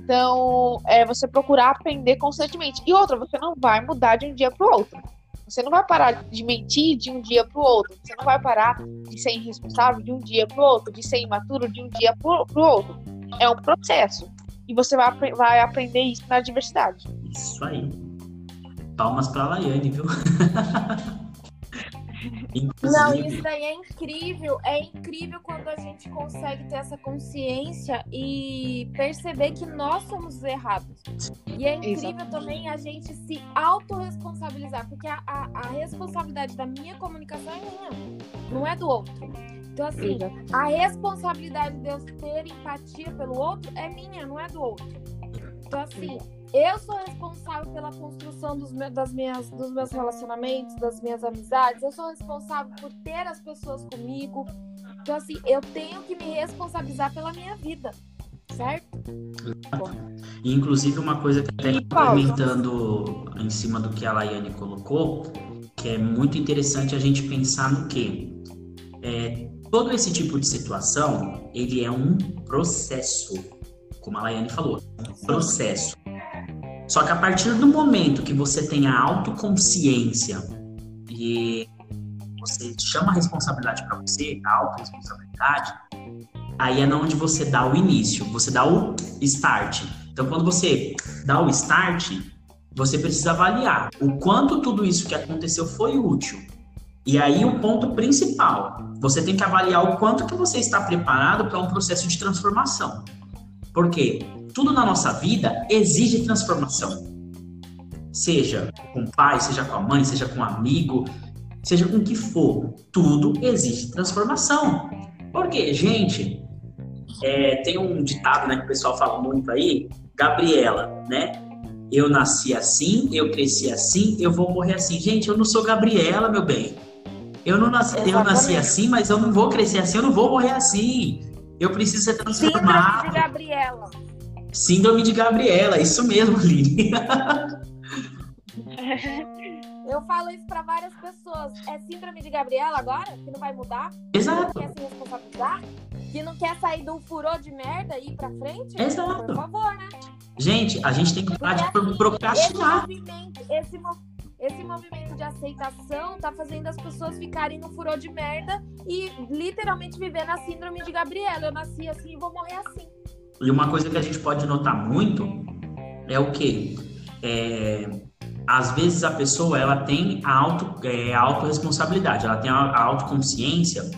Então, é você procurar aprender constantemente. E outra, você não vai mudar de um dia para o outro. Você não vai parar de mentir de um dia para o outro. Você não vai parar de ser irresponsável de um dia para o outro, de ser imaturo de um dia para o outro. É um processo. E você vai, vai aprender isso na diversidade. Isso aí. Palmas para a Laiane, viu? Não, isso daí é incrível. É incrível quando a gente consegue ter essa consciência e perceber que nós somos errados. E é incrível Exatamente. também a gente se autorresponsabilizar, porque a, a, a, responsabilidade da minha comunicação é minha, não é do outro. Então, assim, a responsabilidade de eu ter empatia pelo outro é minha, não é do outro. Então, assim, eu sou responsável pela construção dos meus, das minhas, dos meus relacionamentos, das minhas amizades. Eu sou responsável por ter as pessoas comigo. Então, assim, eu tenho que me responsabilizar pela minha vida, certo? E, inclusive, uma coisa que até complementando em cima do que a Laiane colocou, que é muito interessante a gente pensar no que é, todo esse tipo de situação, ele é um processo, como a Laiane falou, um processo. Só que a partir do momento que você tem a autoconsciência e você chama a responsabilidade para você, a autorresponsabilidade, aí é onde você dá o início, você dá o start. Então, quando você dá o start, você precisa avaliar o quanto tudo isso que aconteceu foi útil. E aí o ponto principal, você tem que avaliar o quanto que você está preparado para um processo de transformação. Por quê? Tudo na nossa vida exige transformação. Seja com o pai, seja com a mãe, seja com um amigo, seja com o que for, tudo exige transformação. Porque, gente, é, tem um ditado né, que o pessoal fala muito aí, Gabriela, né? Eu nasci assim, eu cresci assim, eu vou morrer assim. Gente, eu não sou Gabriela, meu bem. Eu não nasci, eu nasci assim, mas eu não vou crescer assim, eu não vou morrer assim. Eu preciso ser transformado. Síndrome de Gabriela. Síndrome de Gabriela, isso mesmo, Lili. Eu falo isso para várias pessoas. É síndrome de Gabriela agora? Que não vai mudar? Exato. Quer se responsabilizar? que não quer sair do furô de merda e ir pra frente? Exato. Por favor, né? Gente, a gente tem que parar de Porque, assim, procrastinar. Esse movimento, esse, esse movimento de aceitação tá fazendo as pessoas ficarem no furô de merda e literalmente viver na síndrome de Gabriela. Eu nasci assim e vou morrer assim. E uma coisa que a gente pode notar muito é o quê? É, às vezes a pessoa ela tem a, auto, é, a autorresponsabilidade, ela tem a, a autoconsciência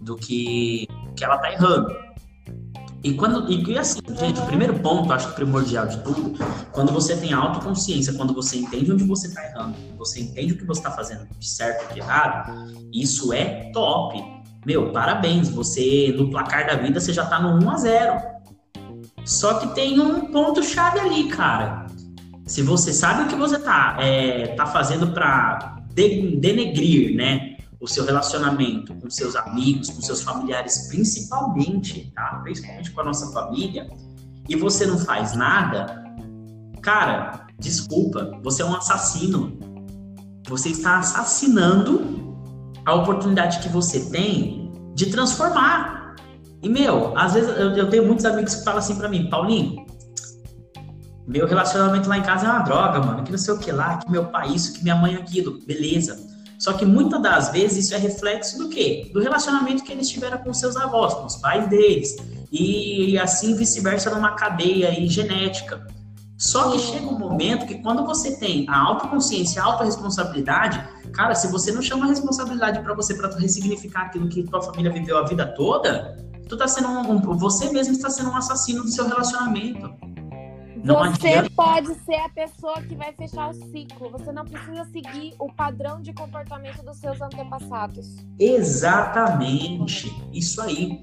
do que, que ela tá errando. E quando e assim, gente, o primeiro ponto, acho que primordial de tudo, quando você tem autoconsciência, quando você entende onde você tá errando, você entende o que você tá fazendo de certo e de errado, isso é top. Meu, parabéns, você no placar da vida você já tá no 1 a 0. Só que tem um ponto chave ali, cara. Se você sabe o que você tá, é, tá fazendo para denegrir, né, o seu relacionamento com seus amigos, com seus familiares, principalmente, tá? Principalmente com a nossa família, e você não faz nada, cara, desculpa, você é um assassino. Você está assassinando a oportunidade que você tem de transformar. E, meu, às vezes eu, eu tenho muitos amigos que falam assim pra mim, Paulinho, meu relacionamento lá em casa é uma droga, mano, que não sei o que lá, que meu pai isso, que minha mãe aquilo, beleza. Só que muitas das vezes isso é reflexo do quê? Do relacionamento que eles tiveram com seus avós, com os pais deles. E assim vice-versa numa cadeia aí genética. Só que chega um momento que quando você tem a autoconsciência, a autorresponsabilidade, cara, se você não chama a responsabilidade pra você, tu ressignificar aquilo que tua família viveu a vida toda, tu tá sendo um, você mesmo está sendo um assassino do seu relacionamento. Não você adianta. pode ser a pessoa que vai fechar o ciclo. Você não precisa seguir o padrão de comportamento dos seus antepassados. Exatamente, isso aí.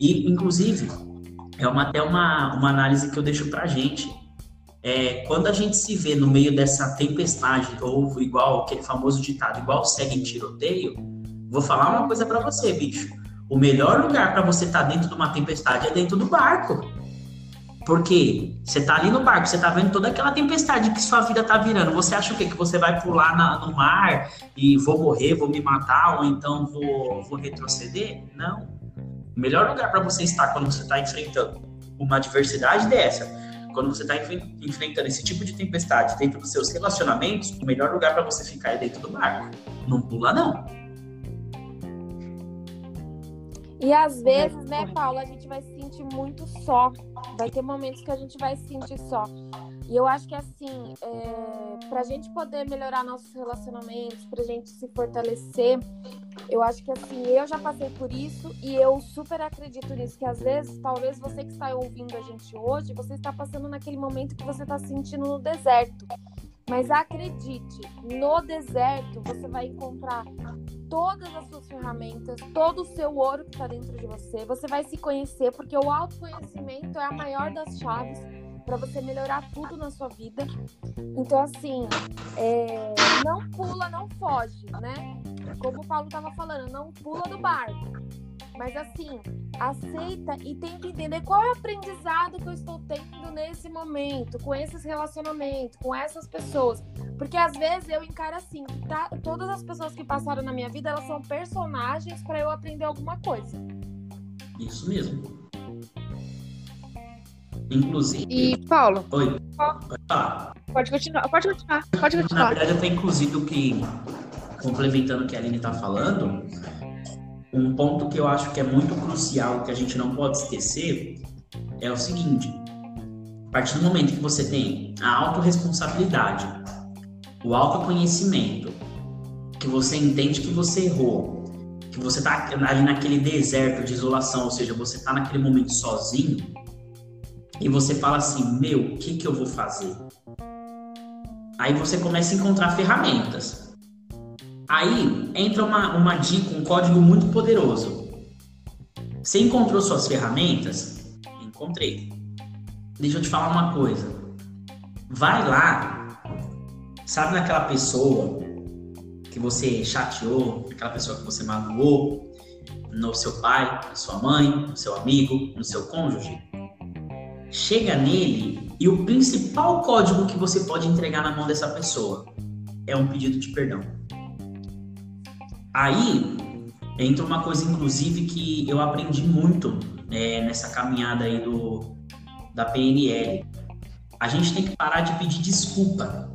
E, inclusive, é uma, até uma, uma análise que eu deixo pra gente. É, quando a gente se vê no meio dessa tempestade, ou igual aquele famoso ditado, igual segue em tiroteio, vou falar uma coisa pra você, bicho. O melhor lugar pra você estar dentro de uma tempestade é dentro do barco. Porque você tá ali no barco, você tá vendo toda aquela tempestade que sua vida tá virando. Você acha o quê? Que você vai pular na- no mar e vou morrer, vou me matar, ou então vou, vou retroceder? Não. O melhor lugar para você estar quando você está enfrentando uma adversidade dessa, quando você está enfrentando esse tipo de tempestade dentro dos seus relacionamentos, o melhor lugar para você ficar é dentro do barco. Não pula, não. E às vezes, né, Paula, a gente vai se sentir muito só. Vai ter momentos que a gente vai se sentir só. E eu acho que assim, é, pra gente poder melhorar nossos relacionamentos, pra gente se fortalecer, eu acho que assim, eu já passei por isso e eu super acredito nisso, que às vezes, talvez você que está ouvindo a gente hoje, você está passando naquele momento que você está se sentindo no deserto. Mas acredite, no deserto você vai encontrar todas as suas ferramentas, todo o seu ouro que está dentro de você. Você vai se conhecer, porque o autoconhecimento é a maior das chaves para você melhorar tudo na sua vida. Então, assim, é, não pula, não foge, né? Como o Paulo estava falando, não pula do barco. Mas assim, aceita e tenta entender qual é o aprendizado que eu estou tendo nesse momento, com esses relacionamentos, com essas pessoas. Porque às vezes eu encaro assim, tá, todas as pessoas que passaram na minha vida, elas são personagens para eu aprender alguma coisa. Isso mesmo. Inclusive. E, Paulo, Oi. Pode pode continuar, pode continuar, pode Na continuar. verdade, até inclusive o que, complementando o que a Aline está falando, um ponto que eu acho que é muito crucial, que a gente não pode esquecer, é o seguinte: a partir do momento que você tem a autorresponsabilidade, o autoconhecimento, que você entende que você errou, que você está ali naquele deserto de isolação, ou seja, você está naquele momento sozinho, e você fala assim: meu, o que, que eu vou fazer? Aí você começa a encontrar ferramentas. Aí entra uma, uma dica, um código muito poderoso. Você encontrou suas ferramentas? Encontrei. Deixa eu te falar uma coisa. Vai lá, sabe naquela pessoa que você chateou, aquela pessoa que você magoou, no seu pai, na sua mãe, no seu amigo, no seu cônjuge? Chega nele e o principal código que você pode entregar na mão dessa pessoa é um pedido de perdão. Aí, entra uma coisa, inclusive, que eu aprendi muito é, nessa caminhada aí do, da PNL. A gente tem que parar de pedir desculpa.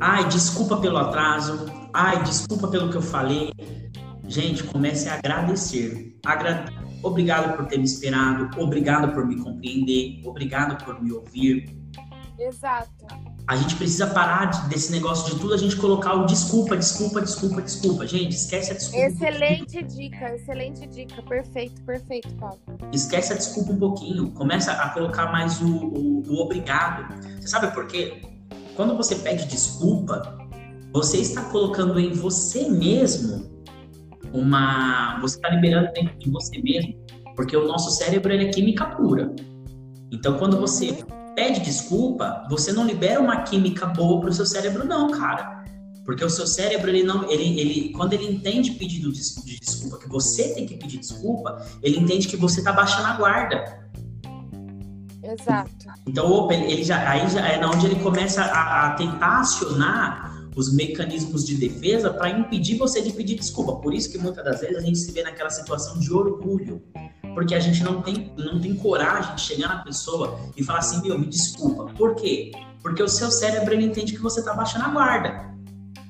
Ai, desculpa pelo atraso. Ai, desculpa pelo que eu falei. Gente, comece a agradecer. Agra... Obrigado por ter me esperado. Obrigado por me compreender. Obrigado por me ouvir. Exato. A gente precisa parar de, desse negócio de tudo a gente colocar o desculpa, desculpa, desculpa, desculpa. Gente, esquece a desculpa. Excelente dica, excelente dica. Perfeito, perfeito, Paulo. Esquece a desculpa um pouquinho. Começa a colocar mais o, o, o obrigado. Você sabe por quê? Quando você pede desculpa, você está colocando em você mesmo uma. Você está liberando dentro de você mesmo, porque o nosso cérebro ele é química pura. Então, quando você pede desculpa, você não libera uma química boa para o seu cérebro, não, cara. Porque o seu cérebro, ele não, ele, ele, quando ele entende pedido de, de desculpa, que você tem que pedir desculpa, ele entende que você tá baixando a guarda. Exato. Então, opa, ele já, aí já é onde ele começa a, a tentar acionar os mecanismos de defesa para impedir você de pedir desculpa. Por isso que muitas das vezes a gente se vê naquela situação de orgulho porque a gente não tem, não tem coragem de chegar na pessoa e falar assim, meu, me desculpa. Por quê? Porque o seu cérebro ele entende que você está baixando a guarda.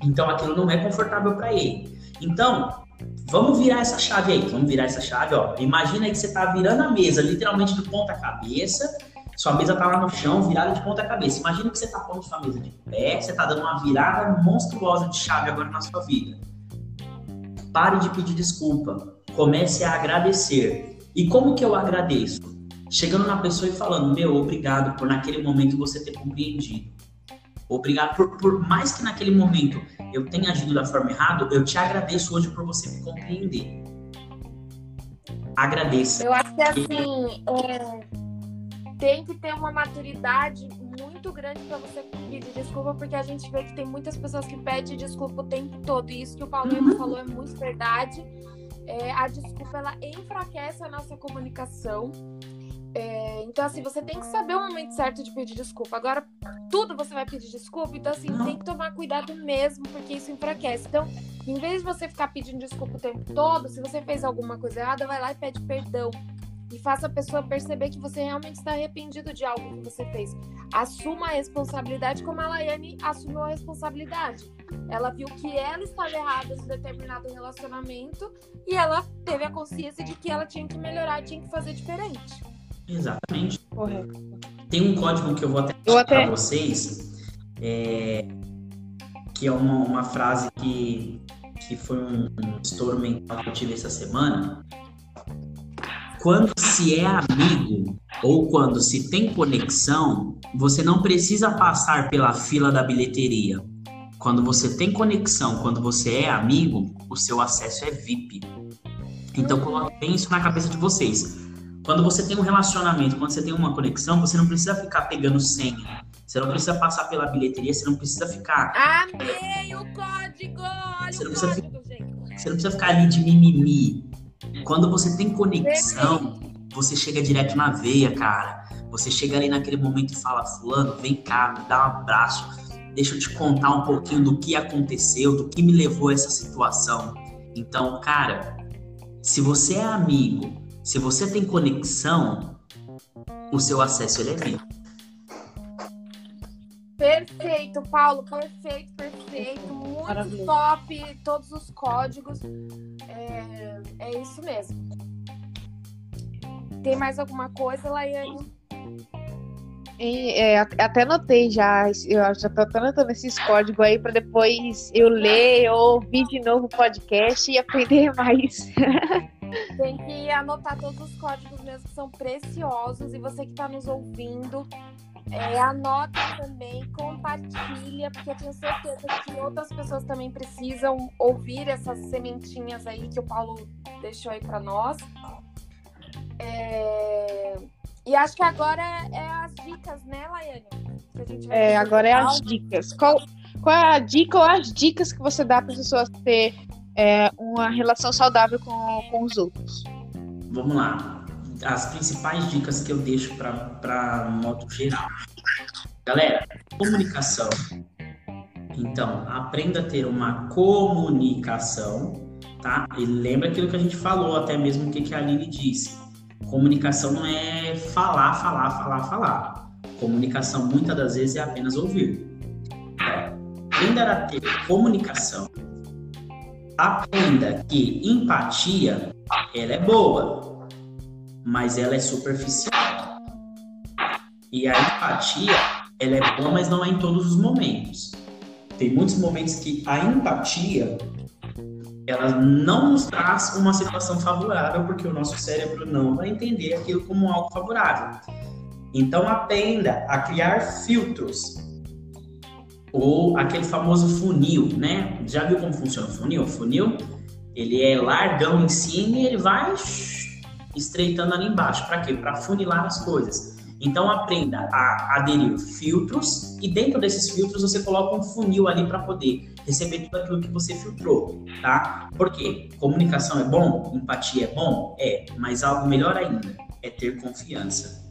Então aquilo não é confortável para ele. Então, vamos virar essa chave aí. Vamos virar essa chave, ó. Imagina aí que você está virando a mesa, literalmente de ponta cabeça. Sua mesa tá lá no chão, virada de ponta cabeça. Imagina que você tá pondo sua mesa de pé, você tá dando uma virada monstruosa de chave agora na sua vida. Pare de pedir desculpa. Comece a agradecer. E como que eu agradeço? Chegando na pessoa e falando, meu, obrigado por naquele momento você ter compreendido. Obrigado por, por mais que naquele momento eu tenha agido da forma errada, eu te agradeço hoje por você me compreender. Agradeça. Eu acho que assim, é, tem que ter uma maturidade muito grande para você pedir desculpa, porque a gente vê que tem muitas pessoas que pedem desculpa o tempo todo. E isso que o Paulo uhum. falou é muito verdade é, a desculpa ela enfraquece a nossa comunicação. É, então, assim, você tem que saber o momento certo de pedir desculpa. Agora, tudo você vai pedir desculpa, então, assim, tem que tomar cuidado mesmo, porque isso enfraquece. Então, em vez de você ficar pedindo desculpa o tempo todo, se você fez alguma coisa errada, vai lá e pede perdão e faça a pessoa perceber que você realmente está arrependido de algo que você fez. Assuma a responsabilidade como a Laiane assumiu a responsabilidade. Ela viu que ela estava errada em determinado relacionamento e ela teve a consciência de que ela tinha que melhorar, tinha que fazer diferente. Exatamente. Correto. Tem um código que eu vou até eu até... para vocês, é... que é uma, uma frase que, que foi um, um estouro mental que eu tive essa semana, quando se é amigo ou quando se tem conexão, você não precisa passar pela fila da bilheteria. Quando você tem conexão, quando você é amigo, o seu acesso é VIP. Então coloque isso na cabeça de vocês. Quando você tem um relacionamento, quando você tem uma conexão, você não precisa ficar pegando senha. Você não precisa passar pela bilheteria, você não precisa ficar. Amei o código! Olha você o código, precisa, gente. Você não precisa ficar ali de mimimi. Quando você tem conexão, você chega direto na veia, cara. Você chega ali naquele momento e fala: Fulano, vem cá, me dá um abraço. Deixa eu te contar um pouquinho do que aconteceu, do que me levou a essa situação. Então, cara, se você é amigo, se você tem conexão, o seu acesso ele é livre. Perfeito, Paulo, perfeito, perfeito. Muito top, todos os códigos. É, é isso mesmo. Tem mais alguma coisa, Laiane? É, até notei já, eu já tô anotando esses códigos aí para depois eu ler ou ouvir de novo o podcast e aprender mais. Tem que anotar todos os códigos mesmo que são preciosos e você que está nos ouvindo, é, anota também, compartilha, porque eu tenho certeza que outras pessoas também precisam ouvir essas sementinhas aí que o Paulo deixou aí para nós. É... E acho que agora é, as dicas, né, Laiane? É, agora é as dicas. Qual, qual é a dica ou as dicas que você dá para as pessoas ter é, uma relação saudável com, com os outros? Vamos lá as principais dicas que eu deixo para modo geral. Galera, comunicação. Então, aprenda a ter uma comunicação tá? E lembra aquilo que a gente falou, até mesmo o que, que a Aline disse. Comunicação não é falar, falar, falar, falar. Comunicação, muitas das vezes, é apenas ouvir. Aprenda a ter comunicação. Aprenda que empatia, ela é boa, mas ela é superficial. E a empatia, ela é boa, mas não é em todos os momentos. Tem muitos momentos que a empatia ela não nos traz uma situação favorável, porque o nosso cérebro não vai entender aquilo como algo favorável. Então aprenda a criar filtros. Ou aquele famoso funil, né? Já viu como funciona o funil? O funil, ele é largão em cima e ele vai estreitando ali embaixo. Para quê? Para funilar as coisas. Então aprenda a aderir filtros e dentro desses filtros você coloca um funil ali para poder receber tudo aquilo que você filtrou, tá? Porque comunicação é bom, empatia é bom, é, mas algo melhor ainda é ter confiança.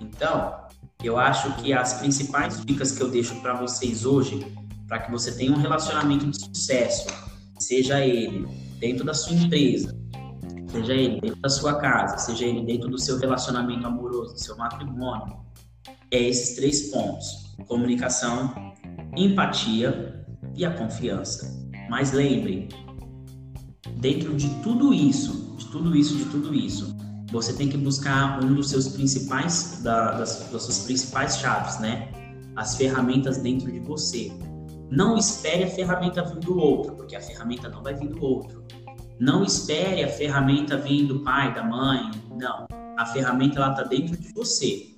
Então, eu acho que as principais dicas que eu deixo para vocês hoje, para que você tenha um relacionamento de sucesso, seja ele dentro da sua empresa, seja ele dentro da sua casa, seja ele dentro do seu relacionamento amoroso, do seu matrimônio, é esses três pontos: comunicação, empatia e a confiança. Mas lembre, dentro de tudo isso, de tudo isso, de tudo isso, você tem que buscar um dos seus principais, da, das, das suas principais chaves, né? As ferramentas dentro de você. Não espere a ferramenta vir do outro, porque a ferramenta não vai vir do outro. Não espere a ferramenta vir do pai, da mãe. Não. A ferramenta ela está dentro de você.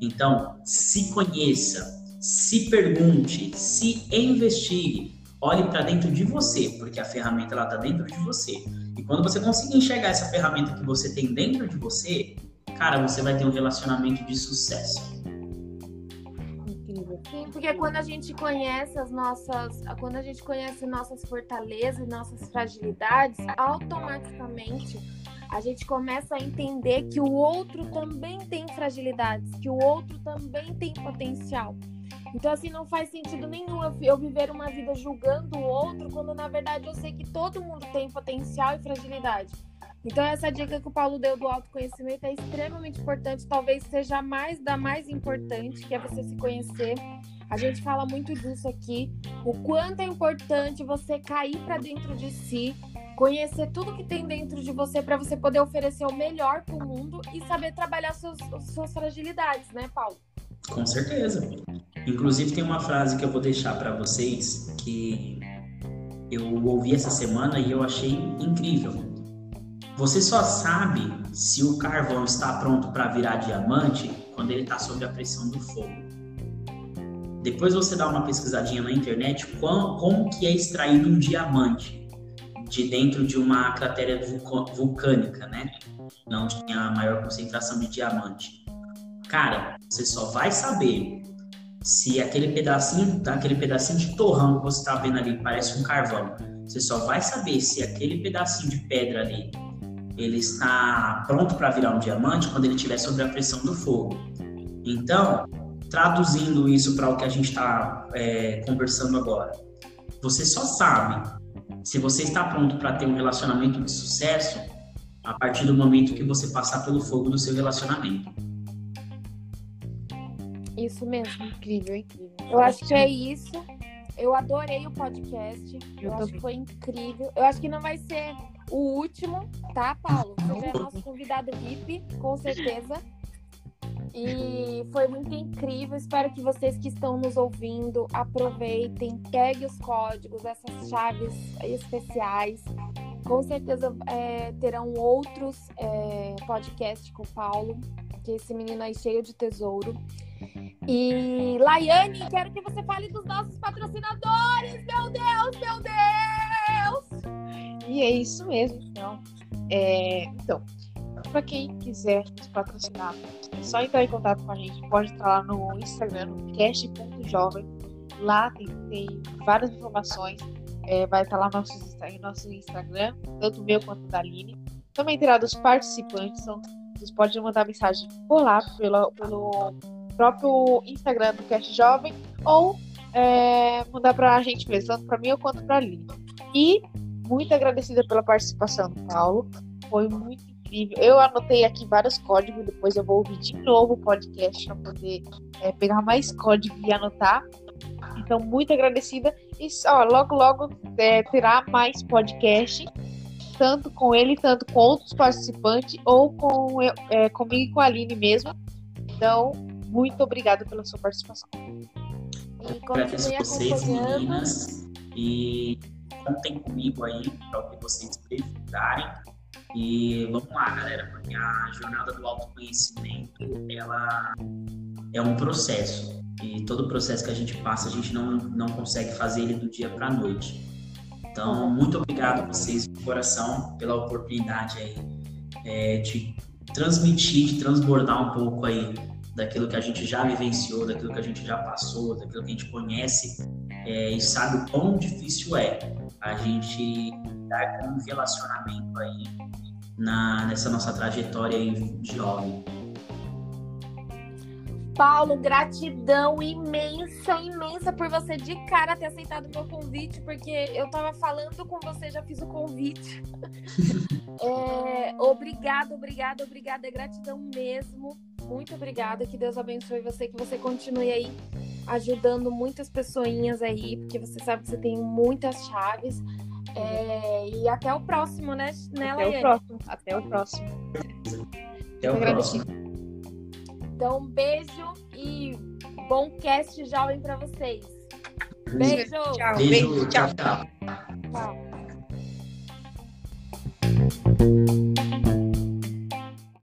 Então, se conheça, se pergunte, se investigue, olhe para dentro de você, porque a ferramenta ela está dentro de você. E quando você conseguir enxergar essa ferramenta que você tem dentro de você, cara, você vai ter um relacionamento de sucesso. Sim, porque quando a gente conhece as nossas, quando a gente conhece nossas fortalezas e nossas fragilidades, automaticamente a gente começa a entender que o outro também tem fragilidades, que o outro também tem potencial. Então, assim, não faz sentido nenhum eu viver uma vida julgando o outro, quando na verdade eu sei que todo mundo tem potencial e fragilidade. Então, essa dica que o Paulo deu do autoconhecimento é extremamente importante, talvez seja mais da mais importante, que é você se conhecer. A gente fala muito disso aqui, o quanto é importante você cair para dentro de si, conhecer tudo que tem dentro de você para você poder oferecer o melhor para o mundo e saber trabalhar seus, suas fragilidades, né, Paulo? Com certeza. Inclusive tem uma frase que eu vou deixar para vocês que eu ouvi essa semana e eu achei incrível. Você só sabe se o carvão está pronto para virar diamante quando ele está sob a pressão do fogo. Depois você dá uma pesquisadinha na internet como, como que é extraído um diamante de dentro de uma cratera vulcânica, né? Onde tem a maior concentração de diamante. Cara, você só vai saber se aquele pedacinho, aquele pedacinho de torrão que você está vendo ali parece um carvão. Você só vai saber se aquele pedacinho de pedra ali ele está pronto para virar um diamante quando ele estiver sob a pressão do fogo. Então, traduzindo isso para o que a gente está é, conversando agora, você só sabe se você está pronto para ter um relacionamento de sucesso a partir do momento que você passar pelo fogo do seu relacionamento. Isso mesmo, incrível, incrível. Eu acho que é isso. Eu adorei o podcast. Eu, eu acho que foi incrível. Eu acho que não vai ser o último, tá, Paulo? Você é nosso convidado VIP, com certeza. E foi muito incrível. Espero que vocês que estão nos ouvindo aproveitem, peguem os códigos, essas chaves especiais. Com certeza é, terão outros é, podcasts com o Paulo, que esse menino aí cheio de tesouro. E Laiane, quero que você fale dos nossos patrocinadores. Meu Deus, meu Deus! E é isso mesmo, então. É, então, para quem quiser nos patrocinar, é só entrar em contato com a gente. Pode estar lá no Instagram, no cast.jovem. Lá tem, tem várias informações. É, vai estar lá no nosso, no nosso Instagram, tanto meu quanto da Aline. Também terá dos participantes. Então, vocês podem mandar mensagem por lá, pelo, pelo próprio Instagram do Cast Jovem, ou é, mandar para a gente mesmo, tanto para mim ou quanto para a Aline. E muito agradecida pela participação do Paulo. Foi muito incrível. Eu anotei aqui vários códigos, depois eu vou ouvir de novo o podcast para poder é, pegar mais código e anotar. Então, muito agradecida. E ó, logo, logo é, terá mais podcast, tanto com ele, tanto com outros participantes, ou com é, comigo e com a Aline mesmo. Então, muito obrigada pela sua participação. E Agradeço vocês, meninas. E contem comigo aí para o que vocês precisarem. E vamos lá, galera, porque a jornada do autoconhecimento, ela é um processo. E todo processo que a gente passa, a gente não, não consegue fazer ele do dia para a noite. Então, muito obrigado a vocês de coração pela oportunidade aí é, de transmitir, de transbordar um pouco aí daquilo que a gente já vivenciou, daquilo que a gente já passou, daquilo que a gente conhece é, e sabe o quão difícil é a gente dar com um relacionamento aí na, nessa nossa trajetória de jovem. Paulo, gratidão imensa, imensa por você de cara ter aceitado o meu convite, porque eu tava falando com você, já fiz o convite. é, obrigada, obrigada, obrigada, é gratidão mesmo. Muito obrigada, que Deus abençoe você, que você continue aí ajudando muitas pessoinhas aí, porque você sabe que você tem muitas chaves. É, e até o próximo, né, né Até o próximo, até o próximo. Até o próximo. Então, um beijo e bom cast jovem para vocês. Beijo. Tchau. Beijo, tchau. tchau. tchau.